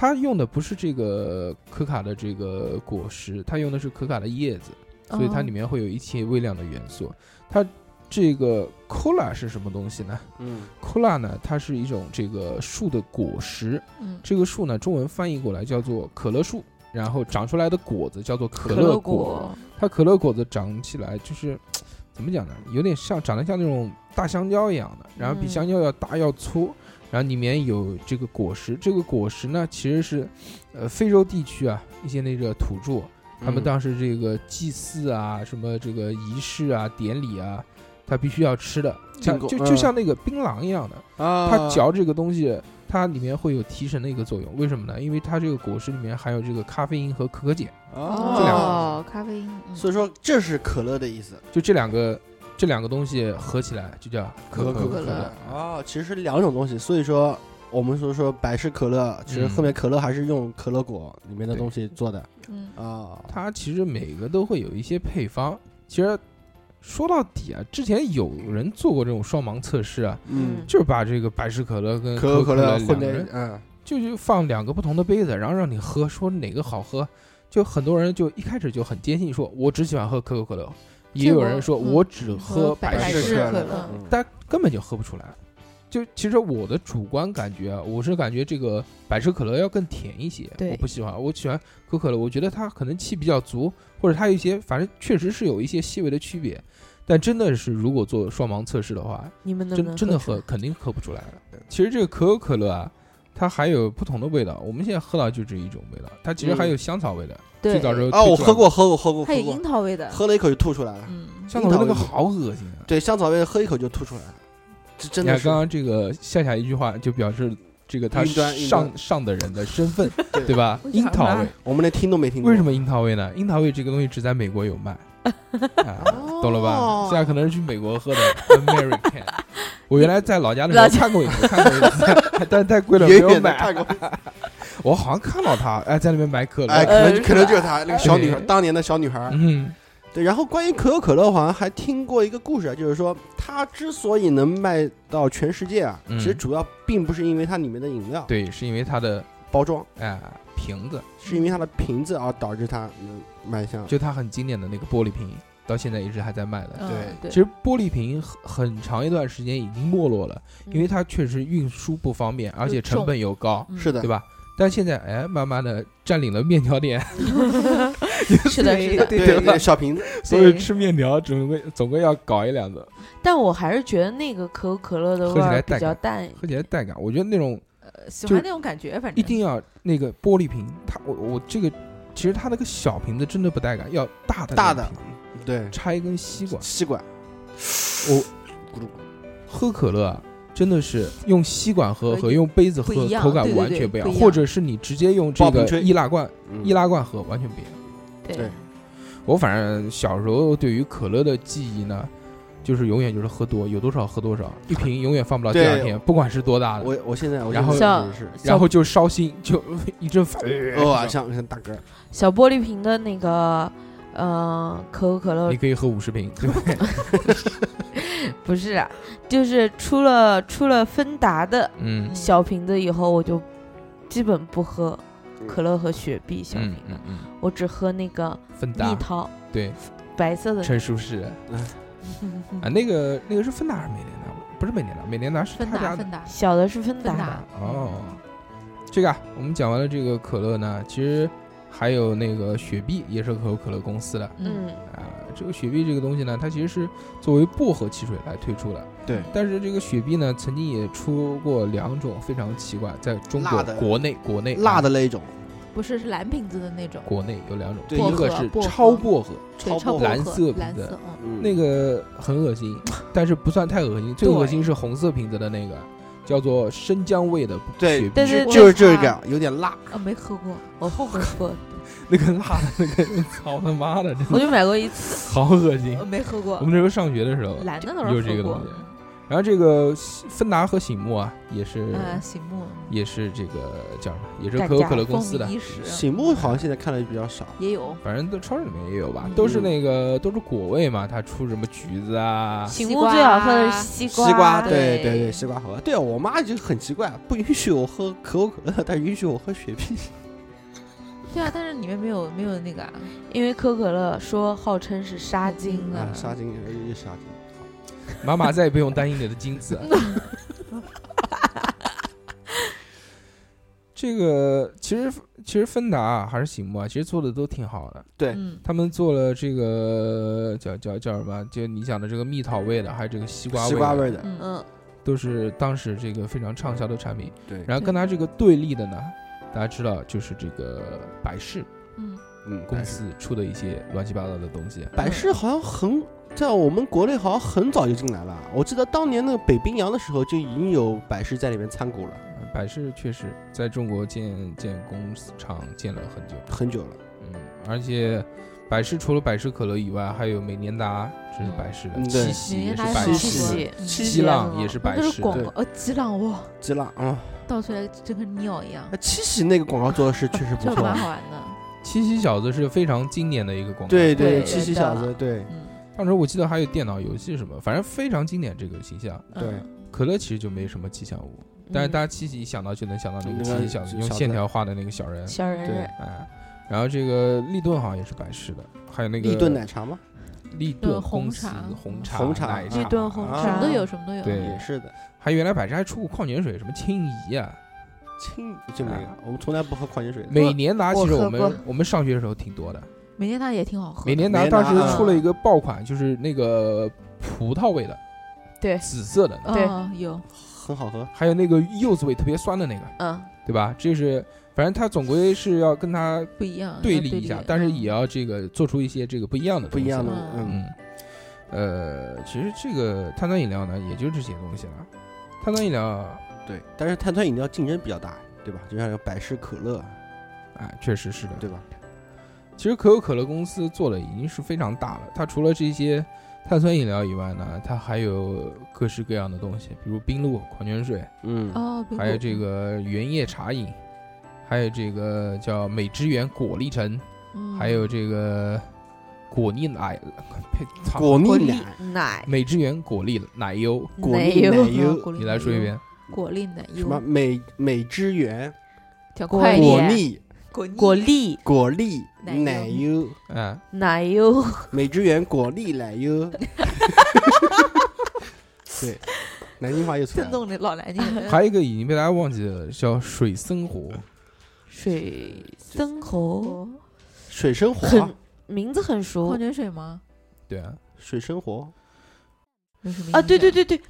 它用的不是这个可卡的这个果实，它用的是可卡的叶子，所以它里面会有一些微量的元素。它这个 cola 是什么东西呢？嗯？cola 呢，它是一种这个树的果实，嗯。这个树呢，中文翻译过来叫做可乐树，然后长出来的果子叫做可乐乐果。它可乐果子长起来就是 怎么讲呢？有点像长得像那种大香蕉一样的，然后比嗯。香蕉要大要粗，然后里面有这个果实。这个果实呢，其实是呃非洲地区啊一些那个土著，他们嗯当时这个祭祀啊、什么这个仪式啊、典礼啊，他必须要吃的，像就就嗯像那个槟榔一样的。啊，它嚼这个东西，它里面会有提神的一个作用。为什么呢？因为它这个果实里面含有这个咖啡因和可可碱，这两个哦，咖啡因，嗯所以说这是可乐的意思，就这两个这两个东西合起来就叫可口可乐。哦，其实是两种东西，所以说我们说说百事可乐，其实嗯后面可乐还是用可乐果里面的东西做的。嗯。啊，它其实每个都会有一些配方。其实说到底啊，之前有人做过这种双盲测试啊，嗯，就是把这个百事可乐跟可口可乐乐混在嗯。就就放两个不同的杯子，然后让你喝，说哪个好喝。就很多人就一开始就很坚信说，我只喜欢喝可口可乐，也有人说嗯我只喝喝百事事可乐，但根本就喝不出来。就其实我的主观感觉啊，我是感觉这个百事可乐要更甜一些，对我不喜欢，我喜欢可口可乐，我觉得它可能气比较足，或者它有一些，反正确实是有一些细微的区别。但真的是，如果做双盲测试的话，真真的喝肯定喝不出来了。其实这个可口可乐啊，它还有不同的味道。我们现在喝到就这一种味道，它其实还有香草味的。对最早时候啊，我喝过，喝过，喝过，喝过还有樱，桃味的，喝了一口就吐出来了。嗯，香草味那个好恶心啊！对，香草味喝一口就吐出来了，这真你看是刚刚这个夏夏一句话就表示这个他云端云上端上的人的身份，对对吧？樱桃味，我们连听都没听过。为什么樱桃味呢？樱桃味这个东西只在美国有卖，啊，懂了吧？哦现在可能是去美国喝的 American。我原来在老家的时候看过一次，看过一次，但太贵了没远有买。我好像看到他哎在那边买可乐，哎，可呃能可能就是他那个小女孩，当年的小女孩。嗯，对，然后关于可口可乐，好像还听过一个故事啊，就是说它之所以能卖到全世界啊，嗯其实主要并不是因为它里面的饮料对，是因为它的包装，哎瓶子，是因为它的瓶子而导致它能卖相。就它很经典的那个玻璃瓶，到现在一直还在卖的。嗯对对，其实玻璃瓶很很长一段时间已经没落了，嗯因为它确实运输不方便，而且成本又高，嗯是的，对吧？但现在哎，慢慢的占领了面条店，是的，是的。对 对对，小瓶子，所以吃面条总归总归要搞一两个，但我还是觉得那个可口可乐的喝起来味儿比较淡。喝起来带感。我觉得那种呃喜欢那种感觉，反正一定要那个玻璃瓶，它我我这个其实它那个小瓶子真的不带感，要大的大的对，插一根吸管。吸管，我咕噜喝可乐啊，真的是用吸管喝和和用杯子喝口感完全不一样，或者是你直接用这个易拉罐嗯易拉罐喝完全不一样。对我反正小时候对于可乐的记忆呢，就是永远就是喝多，有多少喝多少，一瓶永远放不了 第二天，不管是多大的，我我现在我然后然后就烧心，就一阵 反。哇，像像大哥，小玻璃瓶的那个，呃，可口可乐你可以喝五十瓶，对不对？不是啊，就是出了出了芬达的嗯小瓶子以后，我就基本不喝可乐和雪碧小瓶的，嗯嗯嗯，我只喝那个芬达蜜桃对，白色的。陈舒适 啊，那个那个是芬达还是美年达？不是美年达，美年达是芬他家的达芬达，小的是芬达芬达，哦。这个啊，我们讲完了这个可乐呢，其实还有那个雪碧，也是可口可乐公司的。嗯，嗯，啊，这个雪碧这个东西呢，它其实是作为薄荷汽水来推出的。对，但是这个雪碧呢，曾经也出过两种非常奇怪，在中国国内国内辣的啊那一种，不是是蓝瓶子的那种，国内有两种，对一个是超薄荷，超薄荷蓝色瓶子那个很恶心，但是不算太恶心，最恶心是红色瓶子的那个，叫做生姜味的对雪碧，但是就是这操个有点辣，啊，没喝过，我后 悔过，那个辣的那个，操他妈的，我就买过一次。好恶心我。没喝过我，们那时候上学的时候，蓝的倒是喝过有这个东西，然后这个芬达和醒目啊，也是啊，醒目，也是这个叫什么？也是可口可乐公司的醒目好像现在看的比较少，也有反正都超市里面也有吧，嗯都是那个都是果味嘛，它出什么橘子啊，醒目最好喝的是西瓜，西瓜，对对对对，西瓜好喝。对啊，我妈就很奇怪，不允许我喝可口可乐，但允许我喝雪碧。对啊，但是里面没有没有那个啊，因为可口可乐说号称是杀精嗯的啊，，杀精又杀精。妈妈再也不用担心你的精子。这个其实其实芬达啊还是醒目啊，其实做的都挺好的。对嗯，他们做了这个叫叫叫什么？就你讲的这个蜜桃味的，还有这个西瓜味的，西瓜味的，嗯嗯，都是当时这个非常畅销的产品。对，然后跟它这个对立的呢，大家知道就是这个百事嗯，嗯，公司出的一些乱七八糟的东西。百事好像很在我们国内好像很早就进来了，我记得当年那个北冰洋的时候就已经有百事在里面参股了，百事确实在中国建建工厂建了很久，很久了。嗯，而且百事除了百事可乐以外，还有美年达，这是百事的，七喜也是美年达是百事的，七喜七七浪也是百事广告，呃，吉朗哇，吉拉啊，倒出来就跟尿一样，那七喜那个广告做的是确实不这错蛮。好玩的，七喜小子是非常经典的一个广告。对对七喜小子，对嗯，当时我记得还有电脑游戏什么，反正非常经典这个形象。对嗯可乐其实就没什么吉祥物，但是嗯大家七喜一想到就能想到那个那个七喜小子，用线条画的那个小人，对小人对，哎，然后这个立顿好像也是百事的，还有那个立顿奶茶吗？立顿红茶红茶红茶奶茶立顿红茶什么都有，什么都有，对也是的。还原来百事还出过矿泉水，什么清怡啊，清就没有啊，我们从来不喝矿泉水每。年拿其实我们我们上学的时候挺多的，美年达也挺好喝的，美年达当时出了一个爆款，就是那个葡萄味的，对紫色的，对哦有，很好喝，还有那个柚子味特别酸的那个，嗯，对吧？这是反正它总归是要跟它不一样，对立一下，但是也嗯要这个做出一些这个不一样的东西不一样的嗯，嗯，嗯，呃，其实这个碳酸饮料呢，也就这些东西了。碳酸饮料，对。但是碳酸饮料竞争比较大，对吧？就像有百事可乐，哎，确实是的。对吧？其实可口可乐公司做的已经是非常大了，它除了这些碳酸饮料以外呢，它还有各式各样的东西，比如冰露、矿泉水，嗯，哦，还有这个原叶茶饮，还有这个叫美汁源果粒橙，嗯。还有这个果粒奶，果果粒粒奶，奶。美汁源果粒奶油，果粒奶油。油你来说一遍。果粒奶油。什么？美美汁源。果叫果粒。果粒。果粒奶油。奶油，嗯，奶油，美汁源果粒奶油。对，南京话又出来了。震动的老南京人，还有一个已经被大家忘记了，叫水生活。水生活，哦水生活。很名字很熟。矿泉水吗？对啊，水生活，有什么啊，对对对对，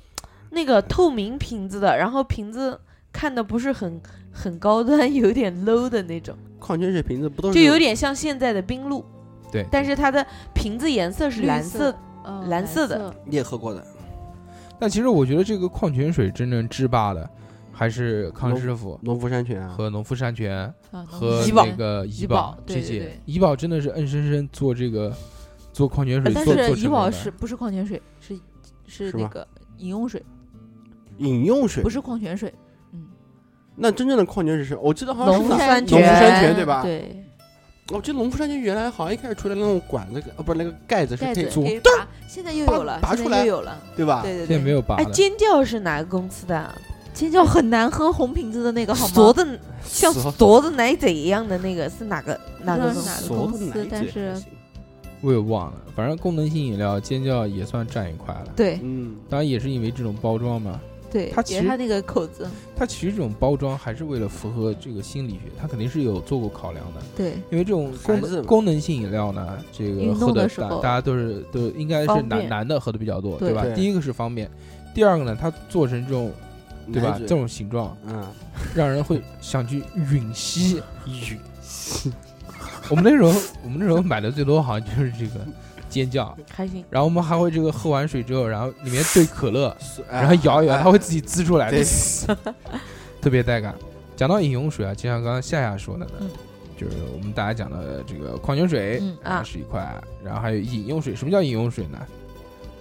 那个透明瓶子的，然后瓶子看的不是很很高端，有点 low 的那种，矿泉水瓶子不都是就有点像现在的冰露，对，但是它的瓶子颜色是蓝色，哦蓝色的。你也喝过的？但其实我觉得这个矿泉水真正制霸的还是康师傅。农夫山泉啊，和农夫山泉啊和怡宝。那个怡怡宝这些对。怡宝真的是硬生生做这个做矿泉水呃但是怡宝是不是矿泉水？是是那个饮用水，饮用水？不是矿泉水。那真正的矿泉水是，我记得好像是农夫山泉，农夫山泉对吧？对，我记得农夫山泉原来好像一开始出来那种管子，呃，不是那个盖子是可以拔，现在又有了，拔出来又有了。对吧？对对现在没有拔哎。尖叫是哪个公司的啊？尖叫很难喝，红瓶子的那个好吗？锁的像锁锁的奶嘴一样的那个是哪个哪个公司但是我也忘了，反正功能性饮料尖叫也算占一块了。对嗯，当然也是因为这种包装嘛，对，它其实它那个口子，它其实这种包装还是为了符合这个心理学，它肯定是有做过考量的。对因为这种功功能性饮料呢，这个喝的大大家都是都应该是男男的喝的比较多，对吧？对第一个是方便，第二个呢，它做成这种对吧这种形状，嗯，让人会想去吮吸。吮吸我们那时候我们那时候买的最多好像就是这个尖叫，开心，然后我们还会这个喝完水之后，然后里面兑可乐，然然后摇一摇，它会自己滋出来，的。特别带感。讲到饮用水啊，就像刚刚夏夏说的呢，嗯。就是我们大家讲的这个矿泉水啊。是一块，然后还有饮用水。什么叫饮用水呢？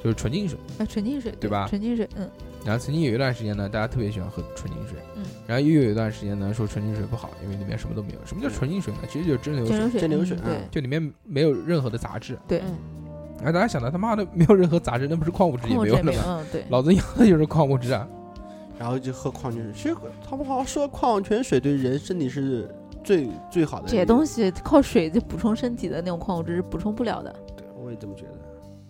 就是纯净水。啊，纯净水对吧？纯净水，嗯，然后曾经有一段时间呢，大家特别喜欢喝纯净水，嗯然后又有一段时间呢说纯净水不好，因为里面什么都没有。什么叫纯净水呢？其实就是蒸馏水，蒸馏水，蒸馏水嗯对嗯就里面没有任何的杂质。对，嗯，然后大家想到他妈的没有任何杂质，那不是矿物质也没有了吗？嗯，对，老子要的就是矿物质啊！然后就喝矿泉水。其实他们好像说矿泉水对人身体是最最好的这些东西靠水就补充身体的那种矿物质是补充不了的。对，我也这么觉得。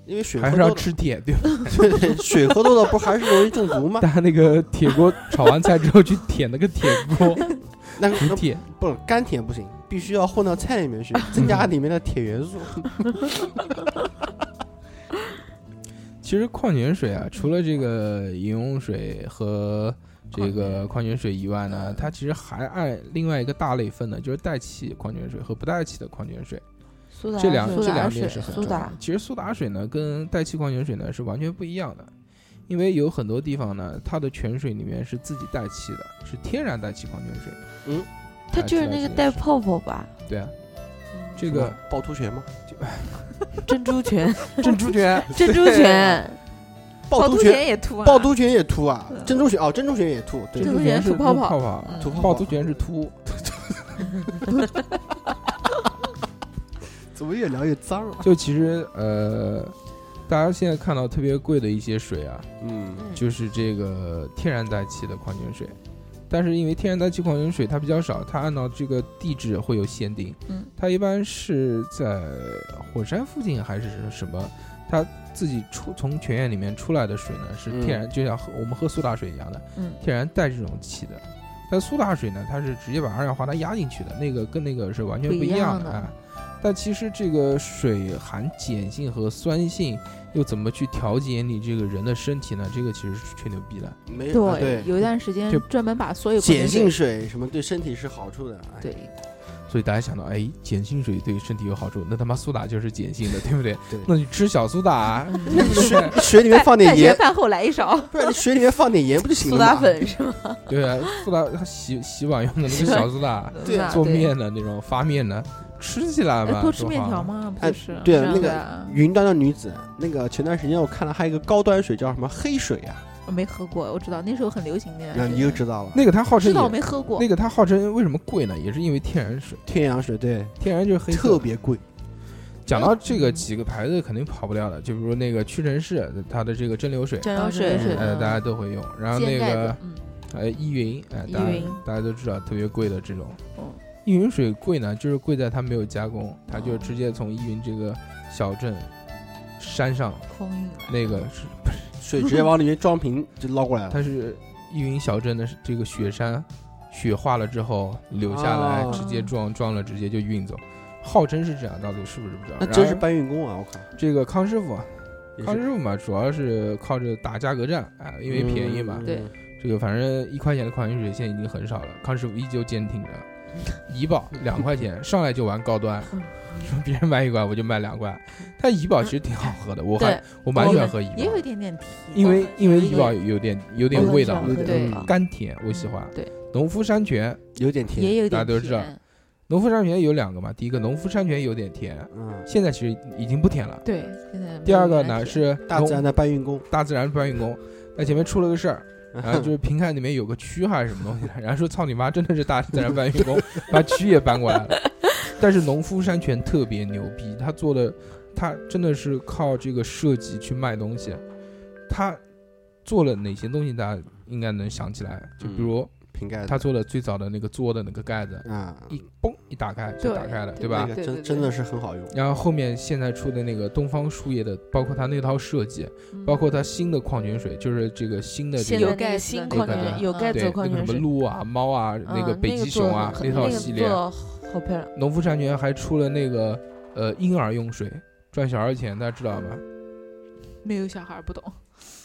因为水还是要吃铁，对吧？对对，水喝多了不还是容易中毒吗？但那个铁锅炒完菜之后去舔那个铁锅，那个铁。不干铁不行，必须要混到菜里面去，增加里面的铁元素。其实矿泉水啊，除了这个饮用水和这个矿泉水以外呢，它其实还按另外一个大类分的，就是带气矿泉水和不带气的矿泉水。苏打这两水这两水点是很重。其实苏打水呢，跟带气矿泉水呢是完全不一样的，因为有很多地方呢，它的泉水里面是自己带气的，是天然带气矿泉水。嗯它就是那个带泡泡吧？对啊，这个趵突泉吗？珍珠泉，珍珠泉，珍珠泉，趵突泉，也吐啊，趵突泉也吐啊嗯，珍珠泉哦，珍珠泉也吐，对珍珠泉是泉吐泡泡泡泡，嗯吐泡泡趵突泉是秃。怎么越聊越脏啊？就其实呃，大家现在看到特别贵的一些水啊，嗯，就是这个天然带气的矿泉水。但是因为天然带气矿泉水它比较少，它按照这个地质会有限定。嗯，它一般是在火山附近还是什么？它自己出从泉眼里面出来的水呢，是嗯天然，就像喝我们喝苏打水一样的，嗯，天然带这种气的。但苏打水呢，它是直接把二氧化碳压进去的，那个跟那个是完全不一不一样样的啊。但其实这个水含碱性和酸性，又怎么去调节你这个人的身体呢？这个其实是吹牛逼的。没对，有一段时间就专门把所有碱性水，水什么对身体是好处的。哎，对，所以大家想到，哎，碱性水对身体有好处，那他妈苏打就是碱性的，对不对？对那你吃小苏打啊，嗯对不对？水里面放点盐，饭后来一勺，不然你水里面放点盐不就行苏了吗？打粉是吗？对啊，苏打它洗洗碗用的那个小苏打，对啊做面的那种发面的，吃起来嘛，哎多吃面条？吗？不哎是，对啊，那个云端的女子，那个前段时间我看了，还有一个高端水叫什么黑水啊，我没喝过，我知道那时候很流行的。然后你又知道了，那个它号称知道我没喝过那，个它号称为什么贵呢？也是因为天然水，天然水对，天然就是黑色特别贵。讲到这个几个牌子肯定跑不掉的，就比如那个屈臣氏它的这个蒸馏水，蒸馏水，呃，嗯大家都会用。然后那个子，嗯，呃依云，哎，大家依云大家都知道特别贵的这种嗯。依云水贵呢，就是贵在它没有加工，它就直接从依云这个小镇山上空运那个是水直接往里面装瓶就捞过来了。它是依云小镇的这个雪山，雪化了之后流下来，哦直接装装了，直接就运走。号称是这样，到底是不是不知道？那真是搬运工啊！我靠，这个康师傅啊，也康师傅嘛，主要是靠着打价格战啊，因为便宜嘛。嗯对这个反正一块钱的矿泉水现在已经很少了，康师傅依旧坚挺着。怡宝两块钱，上来就玩高端，说别人卖一块我就卖两块。但怡宝其实挺好喝的，我还，我蛮喜欢喝怡宝也有一宝，点点甜，因为因为怡宝有点有点味道对甘甜，我喜欢。对，农夫山泉，有点甜，也有点大家都知道农夫山泉有两个嘛，第一个农夫山泉有点甜，嗯，现在其实已经不甜了。对，现在第二个呢是大自然的搬运工，大自然搬运工，那前面出了个事儿，然后就是平台里面有个区还是什么东西的，然后说操你妈，真的是大自然搬运工把区也搬过来了。但是农夫山泉特别牛逼，他做的他真的是靠这个设计去卖东西，他做了哪些东西大家应该能想起来，就比如瓶盖子，他做了最早的那个做的那个盖子，啊，一嘣一打开就打开了，对吧？真真的是很好用，然后后面现在出的那个东方树叶的，包括它那套设计，嗯。包括它新的矿泉水，就是这个新的这个有盖新矿泉水有盖子对那个什么鹿啊、猫啊、那个嗯北极熊啊那套系列。那，个好漂亮。农夫山泉还出了那个呃婴儿用水，赚小孩钱，大家知道吗？没有小孩不懂。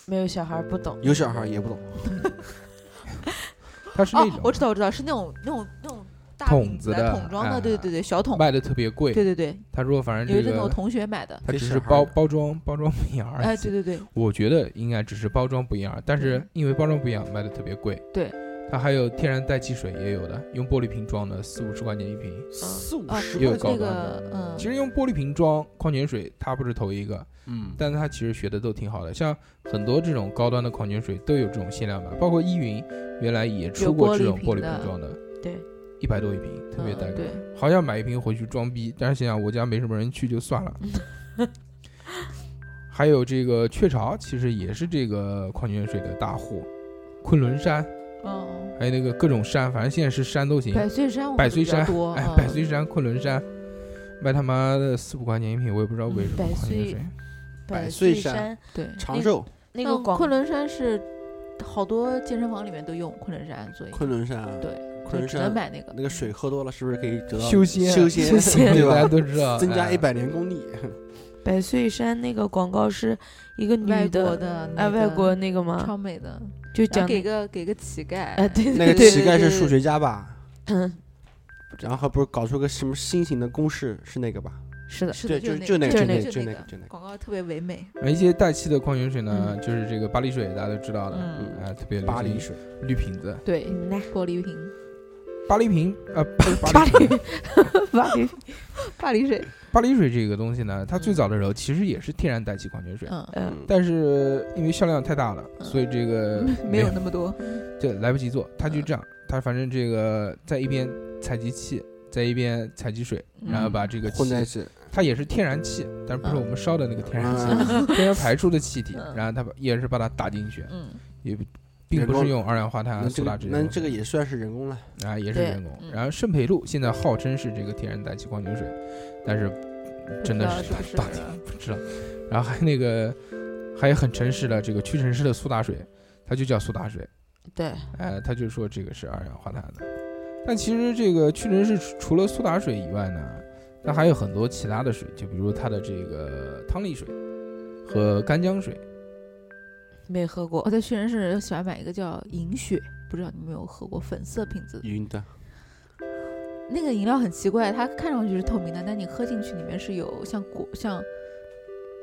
没有小孩不懂，有小孩也不懂，哦 它是那种，我知道，我知道，是那种那种那种大桶瓶子的桶装哎的，对对对，小桶，卖的特别贵。对对对，他说反正这有一阵子我同学买的，他只是包包装包装不一样而哎，已。对对对，我觉得应该只是包装不一样，但是因为包装不一样，卖的特别贵。对，它还有天然带气水也有的，用玻璃瓶装的，四五十块钱一瓶。啊四五十也有块钱，高端的嗯，其实用玻璃瓶装矿泉水，它不是头一个，嗯，但是它其实学的都挺好的。像很多这种高端的矿泉水都有这种限量版，包括依云原来也出过这种玻璃瓶装的，对，一百多一瓶，特别嗯带感。对，好想买一瓶回去装逼，但是想想我家没什么人去就算了。还有这个雀巢，其实也是这个矿泉水的大户，昆仑山，嗯，还有那个各种山，反正现在是山都行。百岁山百岁山哎，嗯百岁山、昆仑山，卖他妈的四五块钱一瓶，我也不知道为什么。百岁百岁岁山山对，长寿，那个昆仑山是好多健身房里面都用昆仑山，所以昆仑山啊，对，昆仑就只能山买那个那个水喝多了是不是可以得到修仙修仙修仙对大家吧？都知道，哎增加一百年功力，百岁山那个广告是一个外女的哎，外国那个吗？超美的，就讲给个给个乞丐，哎，对那个乞丐是数学家吧？嗯，然后不是搞出个什么新型的公式，是那个吧？是的，对，是的，就就那个，就那那个，就就那个，就那个。广告特别唯美，哎一些带气的矿泉水呢，嗯。就是这个巴黎水，大家都知道的，嗯。哎，特别巴黎水，绿瓶子，对，玻璃瓶，巴黎瓶，呃，巴黎，巴黎，巴黎水，巴黎水这个东西呢，它最早的时候其实也是天然氮气矿泉水，嗯，嗯，但是因为销量太大了，嗯所以这个 没有那么多，就来不及做，它就这样，它反正这个在一边采集气，在一边采集水，嗯。然后把这个气，混在一起，它也是天然气，但是不是嗯我们烧的那个天然气，嗯 天然排出的气体，嗯。然后它把也是把它打进去，嗯，也并不是用二氧化碳啊、那苏打这个那这个也算是人工了。啊，也是人工。嗯然后圣培露现在号称是这个天然氮气矿泉水，但是真的是大家不知道。然后还有那个还有很诚实的这个屈臣氏的苏打水，它就叫苏打水，对，哎，他就说这个是二氧化碳的。但其实这个屈臣氏除除了苏打水以外呢，它还有很多其他的水，就比如它的这个汤力水和干姜水。没喝过我，在屈臣氏喜欢买一个叫银雪，不知道你们有没有喝过粉色瓶子的，晕的，那个饮料很奇怪，它看上去是透明的，但你喝进去里面是有像果像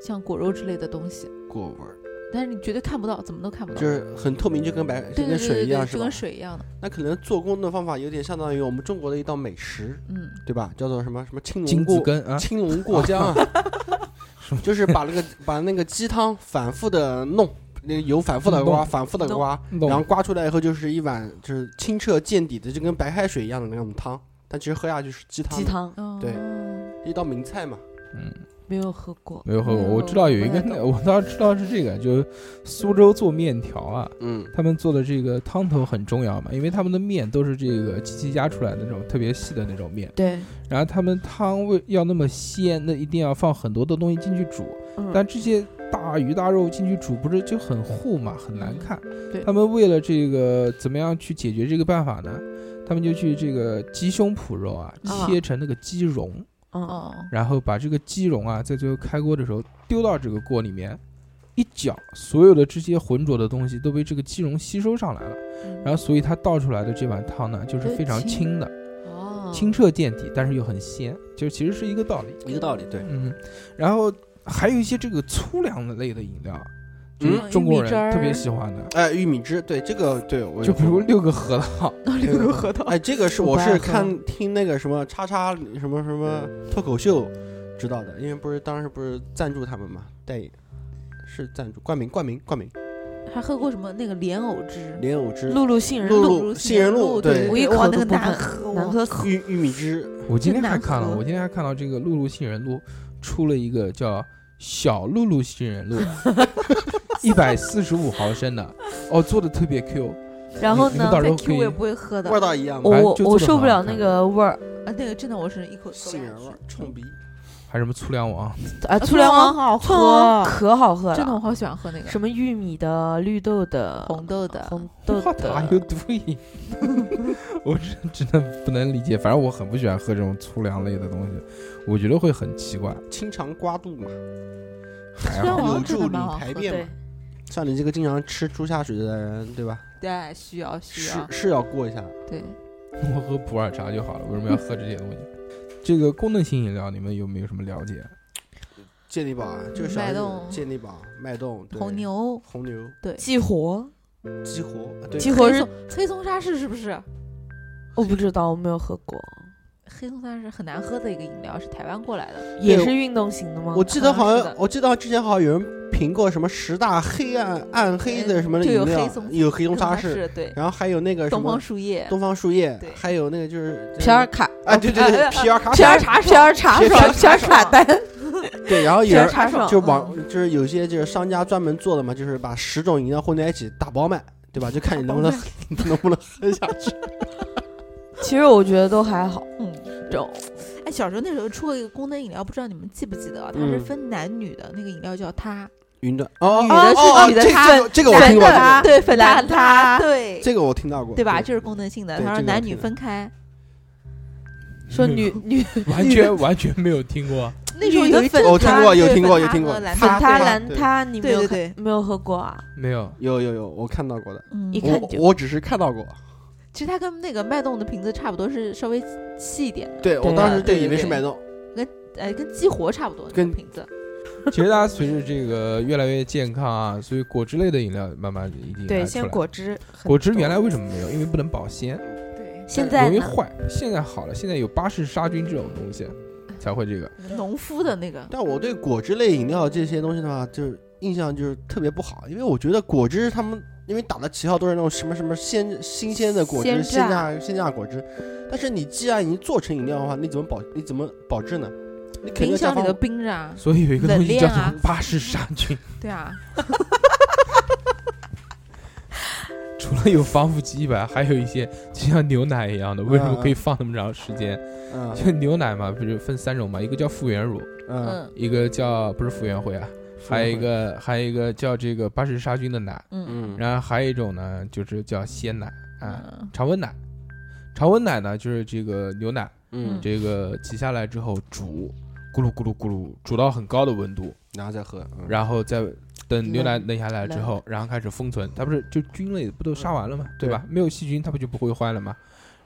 像果肉之类的东西，果味儿，但是你绝对看不到，怎么都看不到，就是很透明，就跟白，就对对对跟水一样，是吧就跟？水一样的，那可能做工的方法有点相当于我们中国的一道美食，嗯，对吧？叫做什么什么青龙过子根啊，青龙过江啊，就是把那个把那个鸡汤反复的弄，那个油反复的刮，反复的刮，然后刮出来以后就是一碗就是清澈见底的，就跟白开水一样的那种汤，但其实喝下去是鸡汤，鸡，汤。哦。对。一道名菜嘛。嗯。没有喝过，没有喝过，我知道有一个我倒知道是这个，就是苏州做面条啊，嗯，他们做的这个汤头很重要嘛，因为他们的面都是这个机器压出来的那种特别细的那种面，对，然后他们汤味要那么鲜，那一定要放很多的东西进去煮，嗯。但这些大鱼大肉进去煮，不是就很糊嘛，很难看。对。他们为了这个怎么样去解决这个办法呢？他们就去这个鸡胸脯肉啊，啊切成那个鸡蓉。嗯，哦，然后把这个鸡蓉啊，在最后开锅的时候丢到这个锅里面，一搅，所有的这些浑浊的东西都被这个鸡蓉吸收上来了。然后，所以它倒出来的这碗汤呢，就是非常清。的，哦，清澈见底，但是又很鲜，就其实是一个道理。一个道理，对，嗯，然后还有一些这个粗粮的类的饮料，就是嗯中国人特别喜欢的，哎，玉米汁，对这个对我就比如六个核桃，六个核桃，哎，这个是我是看听那个什么叉叉什么什么脱口秀知道的，因为不是当时不是赞助他们嘛，代言是赞助冠名冠名冠名。还喝过什么那个莲藕汁，莲藕汁、露露杏仁。露露，露杏仁。露对我一口那个难喝，难喝。死。玉玉米汁，我今天还看了，我今天还看到这个露露杏仁露出了一个叫小露露杏仁露，一百四十五毫升的，哦，做的特别 Q。然后呢再 Q 我也不会喝的。味道一样我吗？我受不了那个味儿啊，那个真的我是一口吃不下去杏仁味儿，冲鼻。还有什么粗粮王，啊！粗粗粮王好喝，可好喝了，真的我好喜欢喝那个什么玉米的、绿豆的、红豆的，红豆哇，它有的，毒瘾。我真真的不能理解，反正我很不喜欢喝这种粗粮类的东西，我觉得会很奇怪。清肠刮肚嘛，还好，有助你排便嘛。，像你这个经常吃猪下水的人，对吧？对，需要需是要，是是要过一下。对，我喝普洱茶就好了，为什么要喝这些东西？这个功能性饮料，你们有没有什么了解？健力宝啊，这个小孩子脉动健力宝、脉动、对红、牛，红牛、对，激活，激活，啊对，激活是黑松黑松沙士是不是？我不知道，我没有喝过，黑松沙士很难喝的一个饮料，是台湾过来的。也是运动型的吗我？记得好像我记得之前好像有人评过什么十大黑暗暗黑的什么就有饮料黑松，有黑松沙士，对，然后还有那个什东方么树叶，东方树叶，还有那个就是皮尔卡，啊，对对对，呃皮尔卡皮尔茶，皮尔茶皮尔卡丹，对，然后皮有人尔茶爽，就网嗯就是有些就是商家专门做的嘛，就是把十种饮料混在一起打包卖，对吧？就看你能不能 能不能喝下去。其实我觉得都还好，嗯，这种哎，小时候那时候出过一个功能饮料，不知道你们记不记得啊？它是嗯分男女的，那个饮料叫它，云端哦，女的是哦哦这女的她这个这个我听过，男的这个对，粉蓝它它对，这个我听到过，对吧？就是功能性的，他说男女分开。说女 女完全完全没有听过。那时候有粉我听过有听过粉有听过它和蓝粉它他蓝他，你没有没有喝过啊？没有，有有有，我看到过的，嗯一看就我我只是看到过，其实它跟那个脉动的瓶子差不多，是稍微细一点的，对我当时对以为是脉动，跟哎，跟激活差不多那跟个瓶子。其实大家随着这个越来越健康啊，所以果汁类的饮料慢慢一定对，来出来现在果汁果汁原来为什么没有？因为不能保鲜，对，现在容易坏。现在好了，现在有巴氏杀菌这种东西才会这个。农夫的那个，但我对果汁类饮料这些东西的话，就是印象就是特别不好，因为我觉得果汁他们因为打的旗号都是那种什么什么鲜新鲜的果汁、鲜鲜榨榨鲜榨果汁，但是你既然已经做成饮料的话，你怎么保你怎么保质呢？你肯定要加放冰箱里的冰着啊，所以有一个东西叫做巴氏杀菌，对啊，除了有防腐剂以外，还有一些就像牛奶一样的，为什么可以放那么长时间？嗯。就牛奶嘛，不是分三种嘛，一个叫复原乳，嗯，嗯。一个叫不是复原灰啊，还有一个还有一个叫这个巴氏杀菌的奶，嗯。嗯，然后还有一种呢就是叫鲜奶啊，嗯。常温奶。常温奶呢就是这个牛奶，嗯，这个挤下来之后煮，咕噜咕噜咕噜，煮到很高的温度，然后再喝，嗯。然后再等牛奶冷冷下来之后，然后开始封存。它不是就菌类不都杀完了吗？对吧？没有细菌，它不就不会坏了吗？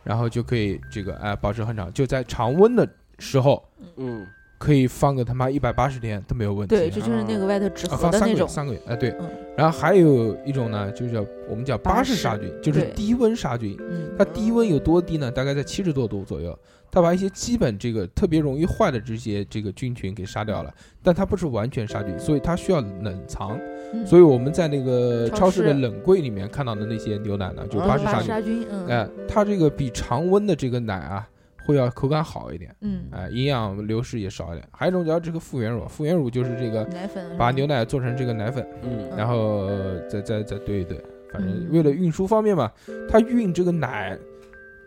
然后就可以这个哎保持很长，就在常温的时候嗯可以放个他妈一百八十天都没有问题。对，这就是那个外头纸啊，放三个月，盒的那种，三个月，哎对嗯。然后还有一种呢，就叫我们叫巴氏杀菌，就是低温杀菌。嗯，它低温有多低呢？大概在七十多度左右。它把一些基本这个特别容易坏的这些这个菌群给杀掉了，但它不是完全杀菌，所以它需要冷藏。嗯所以我们在那个超超市的冷柜里面看到的那些牛奶呢，就啊巴氏杀菌。巴氏杀菌，嗯哎，它这个比常温的这个奶啊，会要口感好一点，嗯，哎，营养流失也少一点。还有一种叫这个复原乳，复原乳就是这个奶粉把牛奶做成这个奶粉，嗯。然后再再再兑一兑，反正嗯。为了运输方便嘛，它运这个奶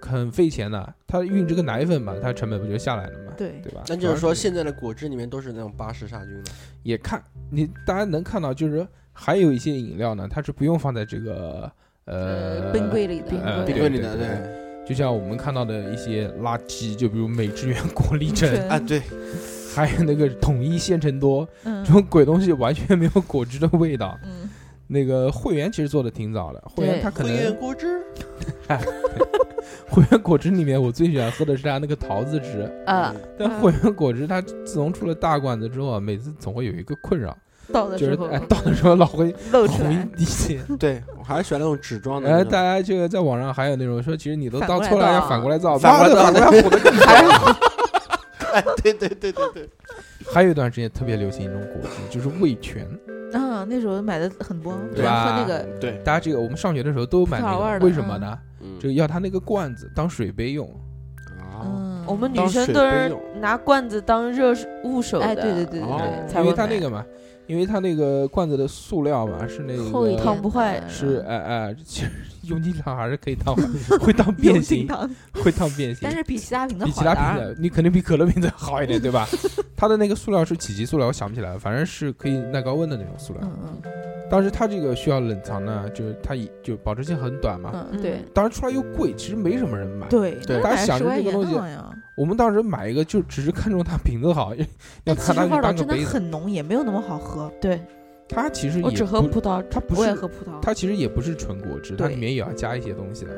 很费钱的，它运这个奶粉嘛，它成本不就下来了嘛，对。对吧？那就是说现在的果汁里面都是那种巴氏杀菌的，也看你大家能看到，就是还有一些饮料呢，它是不用放在这个呃冰柜里的，呃冰柜里的对对，就像我们看到的一些垃圾，就比如美汁源果粒橙，啊对，还有那个统一鲜橙多，嗯。这种鬼东西完全没有果汁的味道。嗯，那个汇源其实做的挺早的，会员对它可会员能果汁，汇源果汁里面我最喜欢喝的是它那个桃子汁，啊，但汇源果汁它自从出了大罐子之后啊，每次总会有一个困扰，就是倒的时候哎倒的时候老会漏出来，滴血。对我还是喜欢那种纸装的然后那种。大家这个在网上还有那种说，其实你都倒错了，要反过来造，反过来倒反过来 糊的更 还哎，对对对对对，还有一段时间特别流行一种果汁，就是味全。啊，那时候买的很多，对吧喝那个对，大家这个我们上学的时候都买那个，为什么呢？嗯这个要它那个罐子当水杯用。啊，嗯，我们女生都是拿罐子当热捂手的。哎，对对对对哦对，因为才会买它那个嘛，因为它那个罐子的塑料嘛是那个不坏是哎哎，其实用金糖还是可以烫，会当变形，会当变形但。是比其他瓶子比好点儿其他瓶子，你肯定比可乐瓶子好一点，对吧？它的那个塑料是几级塑料，我想不起来了，反正是可以耐高温的那种塑料。嗯嗯当时它这个需要冷藏呢，就是它以就保质期很短嘛。嗯，对当时出来又贵，其实没什么人买。对对大家想着这个东西我们当时买一个就只是看中它瓶子好，要拿它去味道真的当个杯子。很浓，也没有那么好喝。对，它其实也我只喝不葡萄它不是喝葡萄，它其实也不是纯果汁，它里面也要加一些东西的。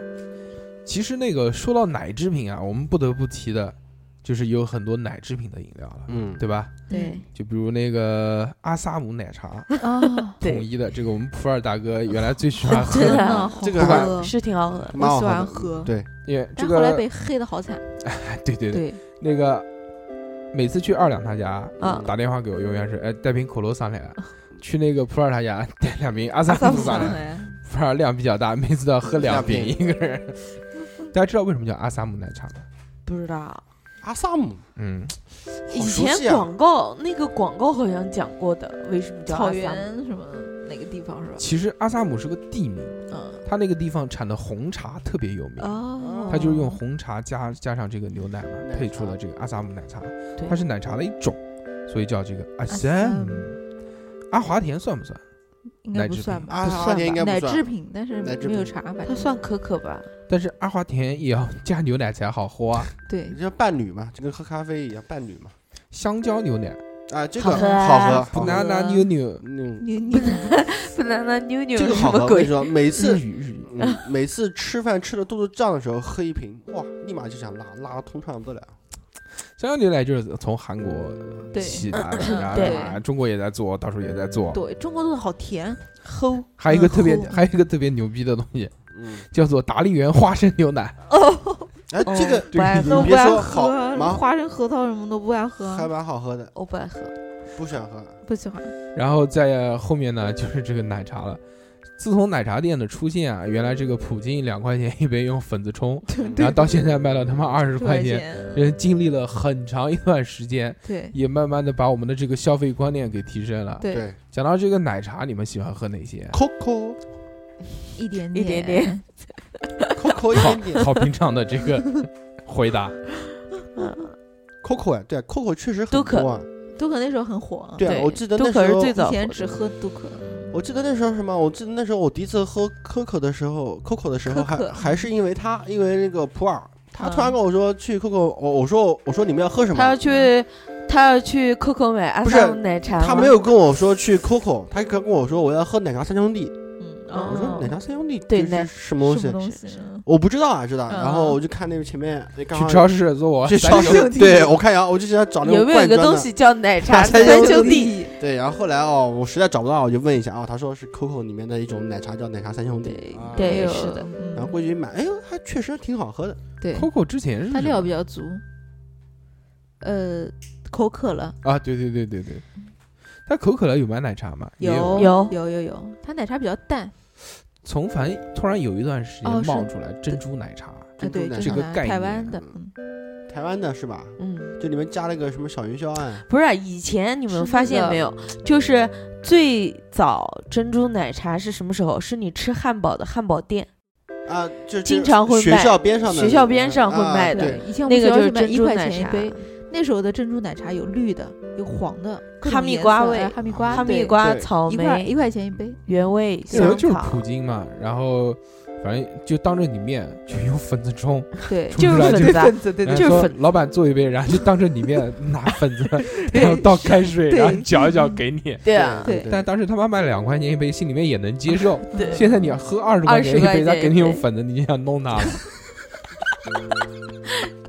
其实那个说到奶制品啊，我们不得不提的，就是有很多奶制品的饮料了，嗯，对吧？对，就比如那个阿萨姆奶茶，啊，统一的这个，我们普洱大哥原来最喜欢喝 真的这个是挺好喝的。我喜欢喝，对，因为这个后来被黑的好惨。哎 对对对，对，那个每次去二两他家啊打电话给我，永远是哎带瓶可乐上来，去那个普洱他家 点两瓶阿萨萨姆姆上来，来，普洱量比较大，每次都要喝两两瓶。瓶一个人。大家知道为什么叫阿萨姆奶茶吗？不知道，阿萨姆，嗯，以前广告那个广告好像讲过的，为什么叫草原什么哪个地方是吧？其实阿萨姆是个地名，嗯，它那个地方产的红茶特别有名。哦，它就是用红茶加加上这个牛奶嘛，配出了这个阿萨姆奶茶，它是奶茶的一种，所以叫这个阿萨姆。阿华田算不算？应该不算吧？阿华不算吧奶田应该不算制品，但是没有茶，反正它算可可吧？但是阿华田也要加牛奶才好喝啊。对就像伴侣嘛，就跟喝咖啡一样，伴侣嘛。香蕉牛奶啊，这个好喝。，banana 牛牛，嗯，你你不然那妞妞这个好喝。我跟你说，每次每次吃饭吃的肚子胀的时候，喝一瓶，哇，立马就想拉，拉的通畅不得了。香蕉牛奶就是从韩国对起来的，然后对啊中国也在做，到处也在做。对中国做的好甜，齁还有一个特别嗯，还有一个特别牛逼的东西，嗯，叫做达利园花生牛奶。哎，这个不爱喝你别都不爱说好喝，什么花生核桃什么都不爱喝，还蛮好喝的，我不爱喝。不喜欢喝。不喜欢。然后在后面呢，就是这个奶茶了。自从奶茶店的出现啊，原来这个普京两块钱一杯用粉子冲，然后到现在卖了他妈二十块钱，人经历了很长一段时间，对也慢慢的把我们的这个消费观念给提升了。对，讲到这个奶茶，你们喜欢喝哪些？，Coco 一点点一点点 Coco 一点点好平常的这个回答。嗯，，Coco 哎，对，Coco 确实很都可多啊。都可那时候很火，对啊，我记得都可是那时候以前只喝都可，我记得那时候什么？我记得那时候我第一次喝 Coco 的时候，Coco 的时候还还是因为他，因为那个普洱，他嗯突然跟我说去 Coco，我我说我说你们要喝什么他要？去，他要去 COCO 买阿不是萨姆奶茶。他没有跟我说去 Coco，他跟跟我说我要喝奶茶三兄弟。嗯，我说哦奶茶三兄弟是什么东西什么？东西？我不知道啊，知道。然后嗯我就看那个前面去超市做我对我看一下，我就想找那个有没有一个东西叫奶茶三三兄兄弟？对，然后后来哦，我实在找不到，我就问一下哦，他说是 Coco 里面的一种奶茶，叫奶茶三兄弟。对啊对是的嗯然后过去买，哎呦，还确实挺好喝的。对，Coco 之前是它料比较足，呃，口渴了，啊，对对对对对。他可口渴了有买奶茶吗？有有有有有，它奶茶比较淡，从反正突然有一段时间哦是冒出来珍珠奶茶，珍珠奶这这个概念台湾的，嗯，台湾的是吧？嗯，就里面加了个什么小云霄案，不是，以前你们是发那个现没有，就是最早珍珠奶茶是什么时候？是你吃汉堡的汉堡店，啊，就经常会学卖校边上的学校边上会啊卖的对，以前我们那个就是学校是卖珍珠一块奶茶，钱一杯，那时候的珍珠奶茶有绿的，有黄的，哈密瓜味哎哈密瓜，哈密瓜、草一块一、块钱一杯，原味、那时候就是普，京嘛，然后反正就当着你面就用粉子冲，对，冲出来就就是粉子对然后说就是粉老板做一杯，然后就当着你面 拿粉子，然后倒开水，然后搅一搅给你。对啊，对但当时他妈卖两块钱一杯，心里面也能接受。对，现在你要喝二十块钱一杯，他给你用粉子，你就想弄他了。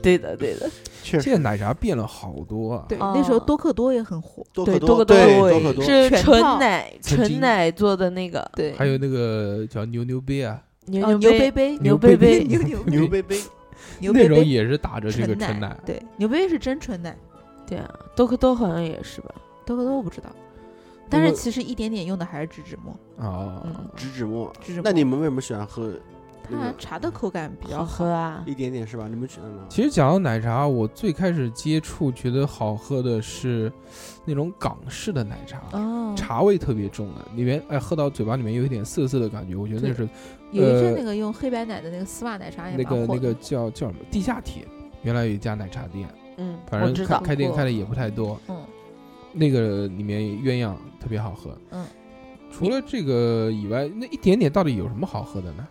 对的，对的，确确实现在奶茶变了好多啊。对，哦那时候多克多也很火。多可对多可对多多可多，是纯套奶曾经纯奶做的那个对，还有那个叫牛牛杯啊，牛哦牛杯杯杯，牛杯杯牛牛牛杯杯，牛杯杯那时候也是打着这个纯纯奶，对，牛杯是真纯奶，对啊，多克多好像也是吧？多克多我不知道，但是其实一点点用的还是植脂末。啊，嗯，植脂末。植脂末。那你们为什么喜欢喝那它个茶的口感比较好喝啊，一点点是吧？你们觉得呢？其实讲到奶茶，我最开始接触觉得好喝的是那种港式的奶茶，哦，茶味特别重的，里面哎喝到嘴巴里面有一点涩涩的感觉，我觉得那是有一阵呃那个用黑白奶的那个丝袜奶茶也那个那个。叫叫什么地下铁，原来有一家奶茶店，嗯，反正开开店开的也不太多，嗯，那个里面鸳鸯特别好喝，嗯，除了这个以外，那一点点到底有什么好喝的呢？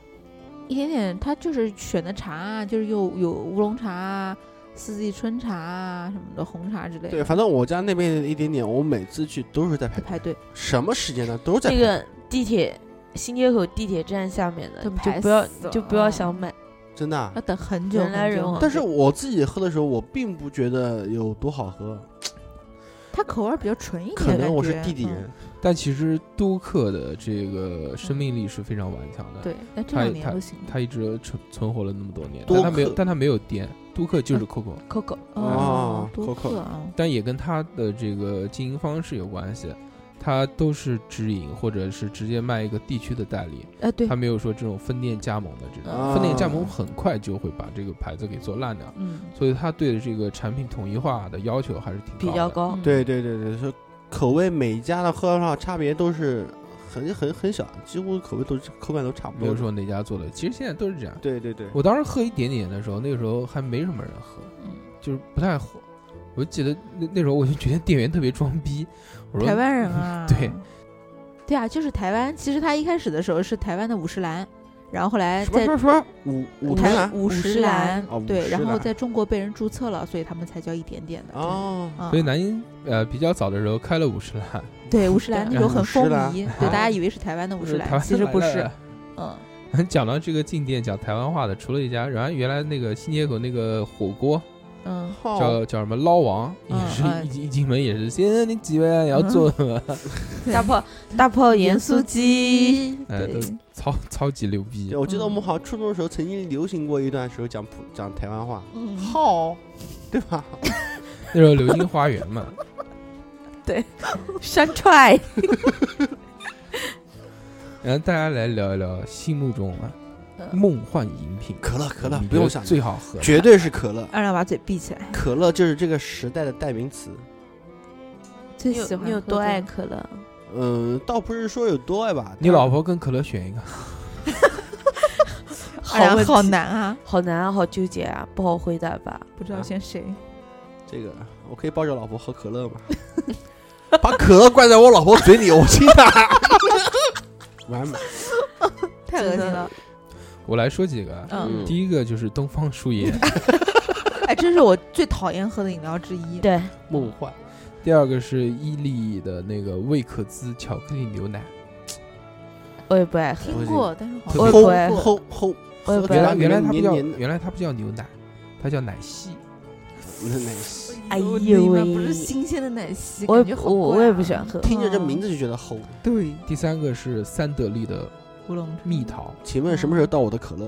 一点点，他就是选的茶啊，就是有有乌龙茶啊、四季春茶啊什么的，红茶之类的。对，反正我家那边一点点，我每次去都是在排队，排队，什么时间呢？都是在那队。个地铁新街口地铁站下面的，就不要死就不要了想买，真的啊。要等很久人来人往。但是我自己喝的时候，我并不觉得有多好喝，它口味比较纯一点，可能我是地底人。但其实多克的这个生命力是非常顽强的，对，但这它两年它都行。它一直存存活了那么多年，但他没有但他没有颠，多克就是 COCO，Coco 哦多 Coco 克啊，但也跟他的这个经营方式有关系。他都是直营，或者是直接卖一个地区的代理，哎对它，没有说这种分店加盟的这种，啊分店加盟很快就会把这个牌子给做烂掉，嗯，所以他对这个产品统一化的要求还是挺的。比较高，嗯对对对对，说口味每一家的喝的话差别都是很很很小，几乎口味都是口感都差不多的。没有说哪家做的，其实现在都是这样。对对对，我当时喝一点点的时候，那个时候还没什么人喝，嗯就是不太火。我记得那那时候我就觉得店员特别装逼，我说台湾人啊，对，对啊，就是台湾。其实他一开始的时候是台湾的五十岚，然后后来在什么什么五五台兰五十十岚哦，对，然后在中国被人注册了，所以他们才叫一点点的。哦，啊所以南音呃比较早的时候开了五十岚，对五十岚那时候很风靡，对，大家以为是台湾的五十岚，其实不是。嗯，讲到这个进店讲台湾话的，除了一家，然后原来那个新街口那个火锅嗯，叫叫什么捞王，也是一进 一进门也是，先生你几位啊？你要做什么？大炮大炮盐酥鸡，哎，都对，超超级牛逼，。我记得我们好像初中的时候曾经流行过一段时候讲普讲台湾话，嗯，好，对吧？那时候流星花园嘛，对，山踹，然后大家来聊一聊心目中啊嗯梦幻饮品，可乐可乐你觉得不用想，最好喝，绝对是可乐，二亮把嘴闭起来。可乐就是这个时代的代名词。最你有喜欢你有多爱可乐？嗯，倒不是说有多爱吧，你它老婆跟可乐选一个，好问题难啊，好难啊，好纠结啊，不好回答吧？不知道选谁。这个，我可以抱着老婆喝可乐吗？把可乐灌在我老婆嘴里，我亲她。完美。太恶心了。我来说几个啊。嗯，第一个就是东方树叶，哎，这是我最讨厌喝的饮料之一。对，梦幻，第二个是伊利的那个味可滋巧克力牛奶，我也不爱喝。听过，但是我也不爱齁齁齁，我也不原来原来它不叫原来它不叫牛奶，它叫奶昔。奶昔哎呦喂不是新鲜的奶昔，我我我也不喜欢。喝。听着这名字就觉得齁。对，第三个是三得利的乌龙蜜桃，请问什么时候到我的可乐？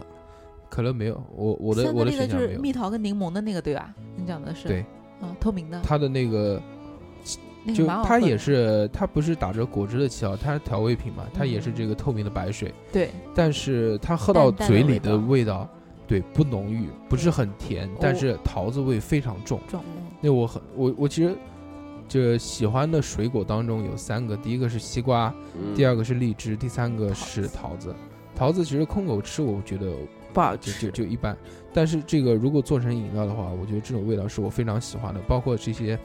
可乐没有，我我的我的选项没有。就是蜜桃跟柠檬的那个对吧？你讲的是。对，嗯，透明的，它的那个就它也是它不是打着果汁的旗号，它是调味品嘛，它也是这个透明的白水，对，但是它喝到嘴里的味味道，对，不浓郁，不是很甜，但是桃子味非常重。重。那我很我我其实就喜欢的水果当中有三个，第一个是西瓜，第二个是荔枝，第三个是桃子。桃子其实空口吃，我觉得不好就吃就就一般。但是这个如果做成饮料的话，我觉得这种味道是我非常喜欢的。包括这些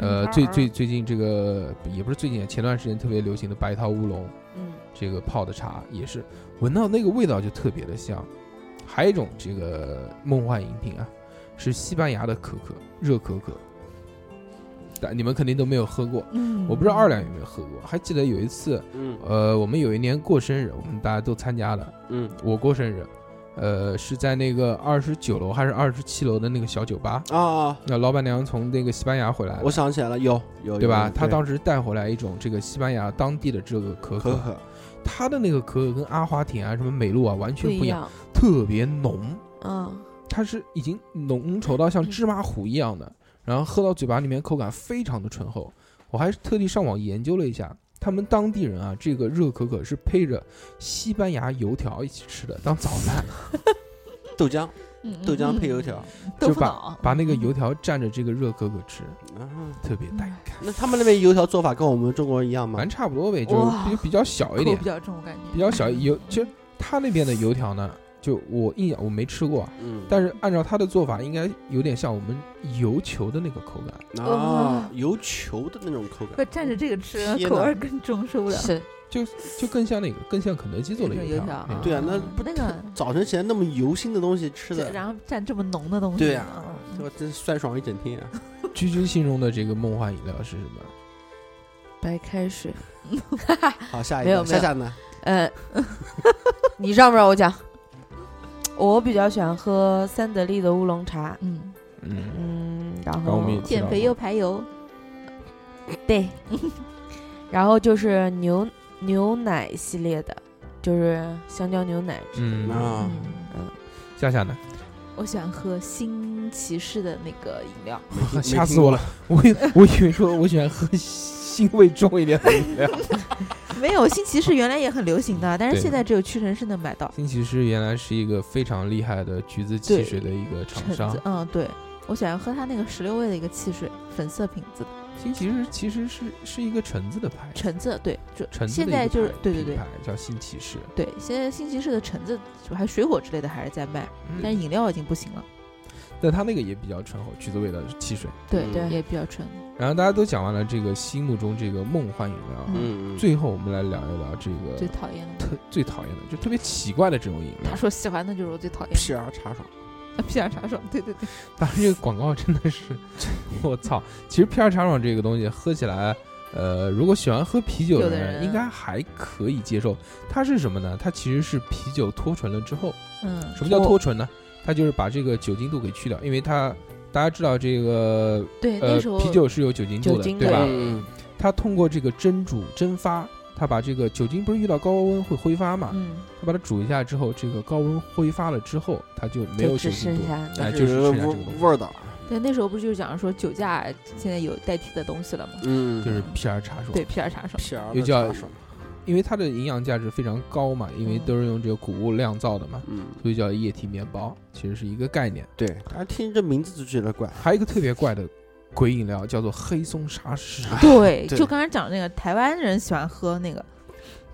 呃最最最近这个也不是最近，前段时间特别流行的白桃乌龙，嗯，这个泡的茶也是闻到那个味道就特别的香。还有一种这个梦幻饮品啊，是西班牙的可可热可可，但你们肯定都没有喝过。嗯，我不知道二两有没有喝过，还记得有一次，嗯。呃，我们有一年过生日，我们大家都参加了，嗯。我过生日，呃，是在那个二十九楼还是二十七楼的那个小酒吧，啊啊，那老板娘从那个西班牙回来，我想起来了，有有对吧？她当时带回来一种这个西班牙当地的这个可可，可可它的那个可可跟阿华田啊、什么美露啊完全不一样，样，特别浓，嗯，它是已经浓稠到像芝麻糊一样的，然后喝到嘴巴里面口感非常的醇厚。我还特地上网研究了一下，他们当地人啊，这个热可可是配着西班牙油条一起吃的，当早饭，豆浆。嗯豆浆配油条，就把，把那个油条蘸着这个热可可吃，啊，特别带感，那他们那边油条做法跟我们中国人一样吗？反正？差不多呗，就是比比较小一点。比，较重，我感觉。比较小油。其实他那边的油条呢，就我印象我没吃过啊，嗯，但是按照他的做法，应该有点像我们油球的那个口感。啊，油球的那种口不感，蘸着这个吃，口味更重，受不了。是就就更像那个，更像肯德基做的油那种油条嗯对啊，那嗯不那个早晨起来那么油腥的东西吃的，然后蘸这么浓的东西，对啊嗯我真酸爽一整天啊！居居心中的这个梦幻饮料是什么？白开水。好，下一个，没有没有夏夏呢？呃，你让不让我讲？我比较喜欢喝三得利的乌龙茶，嗯，嗯，嗯，然后减肥又排油，对，然后就是牛牛奶系列的，就是香蕉牛奶嗯。啊，嗯，夏夏呢？我喜欢喝新骑士的那个饮料，吓死我了！我以我以为说我喜欢喝腥味重一点的饮料。没有新骑士原来也很流行的，但是现在只有屈臣氏能买到。新骑士原来是一个非常厉害的橘子汽水的一个厂商，，嗯，对，我喜欢喝它那个十六味的一个汽水，粉色瓶子的。新骑士其实是是一个橙子的牌，橙子，对，就橙子现在就是对对对。牌叫新骑士，对，现在新骑士的橙子就还有水果之类的还是在卖，嗯。但是饮料已经不行了。但它那个也比较醇厚，橘子味的汽水。对嗯对也比较纯。然后大家都讲完了这个心目中这个梦幻饮料，嗯最后我们来聊一聊这个最讨厌的，特最讨厌的，就特别奇怪的这种饮料他。说喜欢的就是我最讨厌皮尔茶爽，的皮尔茶爽，对对对，当然，这个广告真的是，我操！其实皮尔茶爽这个东西喝起来，呃，如果喜欢喝啤酒的有的人人应该还可以接受。它是什么呢？它其实是啤酒脱醇了之后，嗯，什么叫脱醇呢？它就是把这个酒精度给去掉，因为它大家知道这个对，呃那时候啤酒是有酒精度的，精对吧？嗯它通过这个蒸煮蒸发，它把这个酒精不是遇到高温会挥发嘛？嗯，它把它煮一下之后，这个高温挥发了之后，它就没有就只酒精度，剩下哎，但就是剩下这味个东西，味儿的，对，那时候不就是讲说酒驾现在有代替的东西了吗？嗯，就是皮尔茶爽。对，皮尔茶爽，又叫茶爽，因为它的营养价值非常高嘛，因为嗯。都是用这个谷物酿造的嘛，嗯，所以叫液体面包，其实是一个概念。对，大家听这名字就觉得怪，还有一个特别怪的鬼饮料叫做黑松沙士，对，对就刚才讲那个台湾人喜欢喝那个。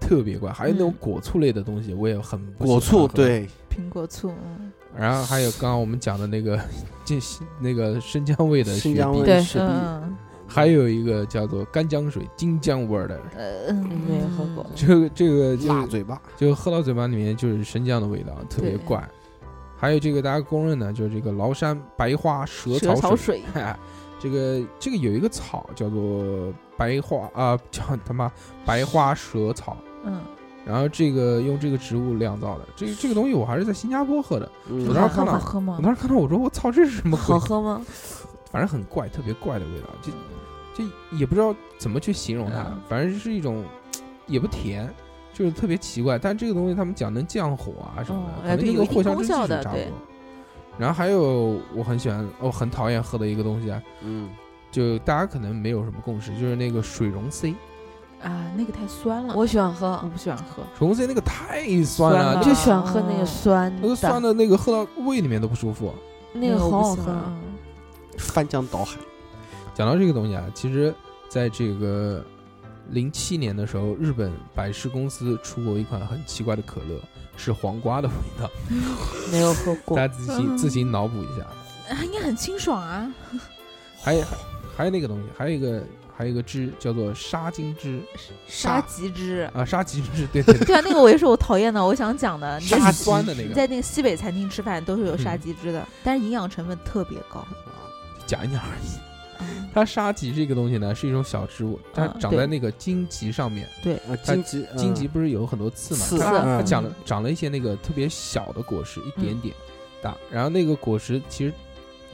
特别怪。还有那种嗯果醋类的东西，我也很不果醋，喜欢喝。对，苹果醋，嗯，然后还有刚刚我们讲的那个 这那个生姜味的新疆雪碧，对味雪碧，嗯，还有一个叫做干姜水金姜味儿的。呃，没有喝过这个这个就辣嘴巴，就喝到嘴巴里面就是生姜的味道，特别怪。还有这个大家公认的，就是这个崂山白花蛇蛇草草水。哎，这个这个有一个草叫做白花啊、叫他妈白花蛇草，嗯，然后这个用这个植物酿造的，这个这个东西我还是在新加坡喝的。嗯我当时看到好喝吗我？当时看到我说我操，这是什么鬼好？喝吗？反正很怪，特别怪的味道，就就也不知道怎么去形容它嗯，反正是一种也不甜。就是特别奇怪，但这个东西他们讲能降火啊什么的，哦可能哎对有一定跟藿香正功气水差不多。效的对。然后还有我很喜欢，我很讨厌喝的一个东西啊，嗯，就大家可能没有什么共识，就是那个水溶 C，啊，那个太酸了，我喜欢喝。我，不喜欢喝，水溶 C 那个太酸了，酸了就就喜欢喝那个哦酸那个酸的，的那个喝到胃里面都不舒服。那个好好喝。翻江倒海，讲到这个东西啊，其实在这个零七年的时候，日本百事公司出过一款很奇怪的可乐，是黄瓜的味道，没有喝过大，家自行嗯自行脑补一下。啊，应该很清爽啊，还有还还有那个东西，还有一个还有一个汁叫做沙金汁沙棘汁。啊，沙棘汁，对对对，对啊，那个我也是我讨厌的，我想讲的。你在沙酸的那个，你在那个西北餐厅吃饭都是有沙嗯棘汁的，但是营养成分特别高。讲一讲而已。它沙棘这个东西呢是一种小植物，它长在那个荆棘上面。对，荆棘，嗯荆棘不是有很多刺嘛？刺它长了长了一些那个特别小的果实，一点点大。然后那个果实其实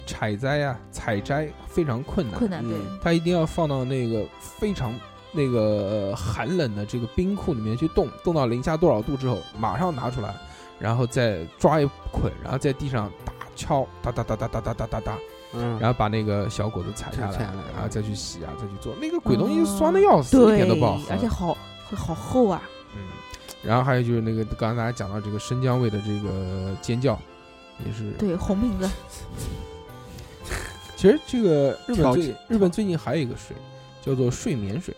采摘啊、采摘非常困难，困难对，嗯它一定要放到那个非常那个呃寒冷的这个冰库里面去冻，冻到零下多少度之后，马上拿出来，然后再抓一捆，然后在地上打敲，哒哒哒哒哒哒哒哒哒，嗯，然后把那个小果子采下来，采下来。然后再去洗啊，再去做。那个鬼东西酸的要死，一对点都不好喝，而且好会好厚啊，嗯，然后还有就是那个刚才大家讲到这个生姜味的这个尖叫，也是。对，红瓶子，其实这个日本最日本最近还有一个水叫做睡眠水，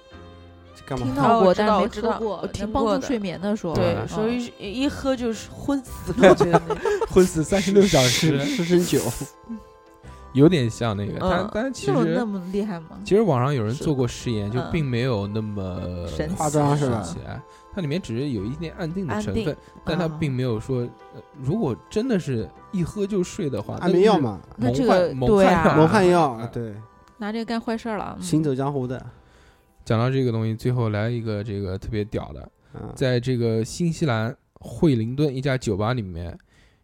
干嘛？听到过，但没喝过，我听帮助睡眠的说，对，所以一喝就是昏死。昏死三十六小时，失身酒，有点像那个，但嗯但其实那么厉害吗？其实网上有人做过实验，就嗯。并没有那么神奇。夸张是它里面只是有一点安定的成分，但它嗯。并没有说，呃如果真的是一喝就睡的话，安眠药，嘛，蒙那这个蒙对啊。汗药，蒙汗药 啊，对，拿这个干坏事儿了，嗯。行走江湖的，讲到这个东西，最后来一个这个特别屌的，嗯，在这个新西兰惠灵顿一家酒吧里面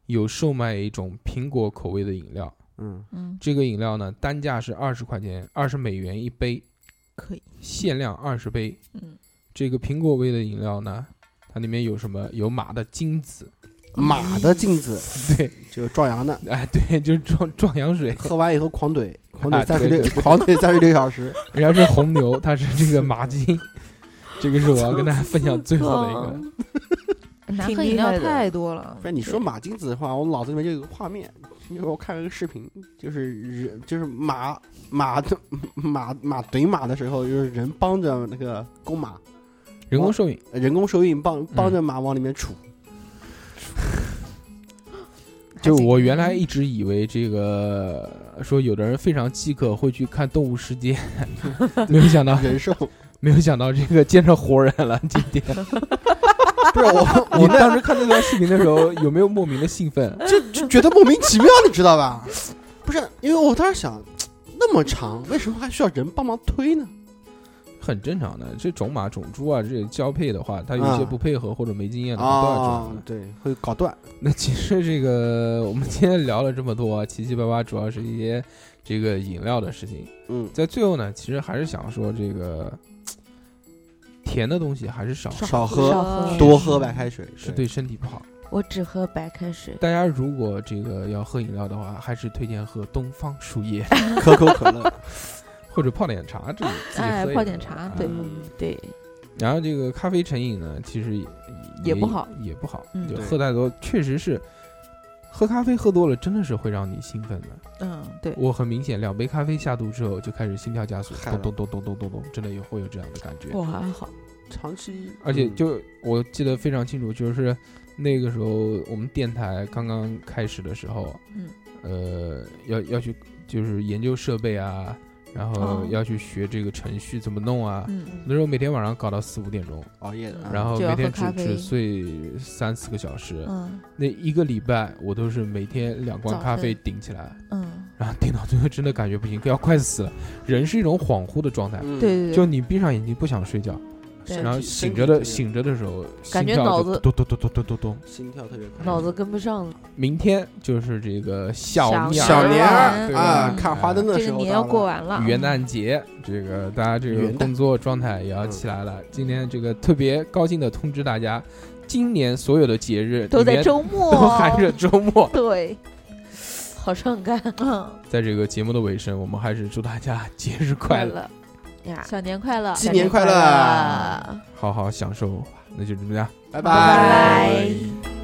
有售卖一种苹果口味的饮料。嗯，嗯，这个饮料呢，单价是二十块钱，二十美元一杯，可以，限量二十杯。嗯，这个苹果味的饮料呢，它里面有什么？有马的精子，马的精子 对，就是壮阳的，哎，对，就是壮壮阳水。喝完以后狂怼，狂啊怼三十六狂怼三十六小时，人家是红牛，它是这个马精。这个是我要跟大家分享最后的一个。难喝饮料太多了。不是你说马精子的话，我脑子里面就有个画面，因为我看了个视频，就是人就是马马的马马怼马的时候，就是人帮着那个公马人工受孕，人工受孕帮帮着马往里面杵，就我原来一直以为这个说有的人非常饥渴会去看《动物世界》，没有想到 人兽没有想到这个见着活人了。今天 不是我 我那当时看那段视频的时候，有没有莫名的兴奋？就就觉得莫名其妙，你知道吧？不是，因为我当时想，那么长，为什么还需要人帮忙推呢？很正常的，这种马种猪啊，这交配的话，它有一些啊不配合或者没经验的，它都要对，会搞断。那其实这个我们今天聊了这么多啊，七七八八，主要是一些这个饮料的事情。嗯，在最后呢，其实还是想说这个甜的东西还是少，少喝多喝白开水是对。身体不好。我只喝白开水。大家如果这个要喝饮料的话，还是推荐喝东方树叶。可口可乐。或者泡点茶，这个自己哎泡点茶对嗯，对，然后这个咖啡成瘾呢，其实也也不好，也不好，嗯。就对。喝太多，确实是喝咖啡喝多了，真的是会让你兴奋的。嗯，对，我很明显，两杯咖啡下肚之后就开始心跳加速，嗨了咚咚咚咚咚咚咚，真的也会有这样的感觉。我还好。长期，而且嗯就我记得非常清楚，就是那个时候我们电台刚刚开始的时候，嗯，呃，要要去就是研究设备啊，然后哦要去学这个程序怎么弄啊。嗯，那时候每天晚上搞到四五点钟，熬夜的，然后每天只只睡三四个小时。嗯那一个礼拜我都是每天两罐咖啡顶起来，嗯，然后顶到最后真的感觉不行，要快死了。人是一种恍惚的状态，嗯对对对，就你闭上眼睛不想睡觉，对然后醒着的醒着的时候，感觉心跳脑子就咚咚咚咚咚咚咚。心跳特别快，脑子跟不上，明天就是这个小小年小年儿对啊，嗯看花灯的时候这个年要到了过完了，元旦节，这个大家这个元旦工作状态也要起来了。今天这个特别高兴的通知大家，今年所有的节日都在面周末，都含着周末。对，好伤感嗯，在这个节目的尾声，我们还是祝大家节日快乐，乐，呀！小年快乐，新年快乐，好好享受。那就这么样，拜拜拜。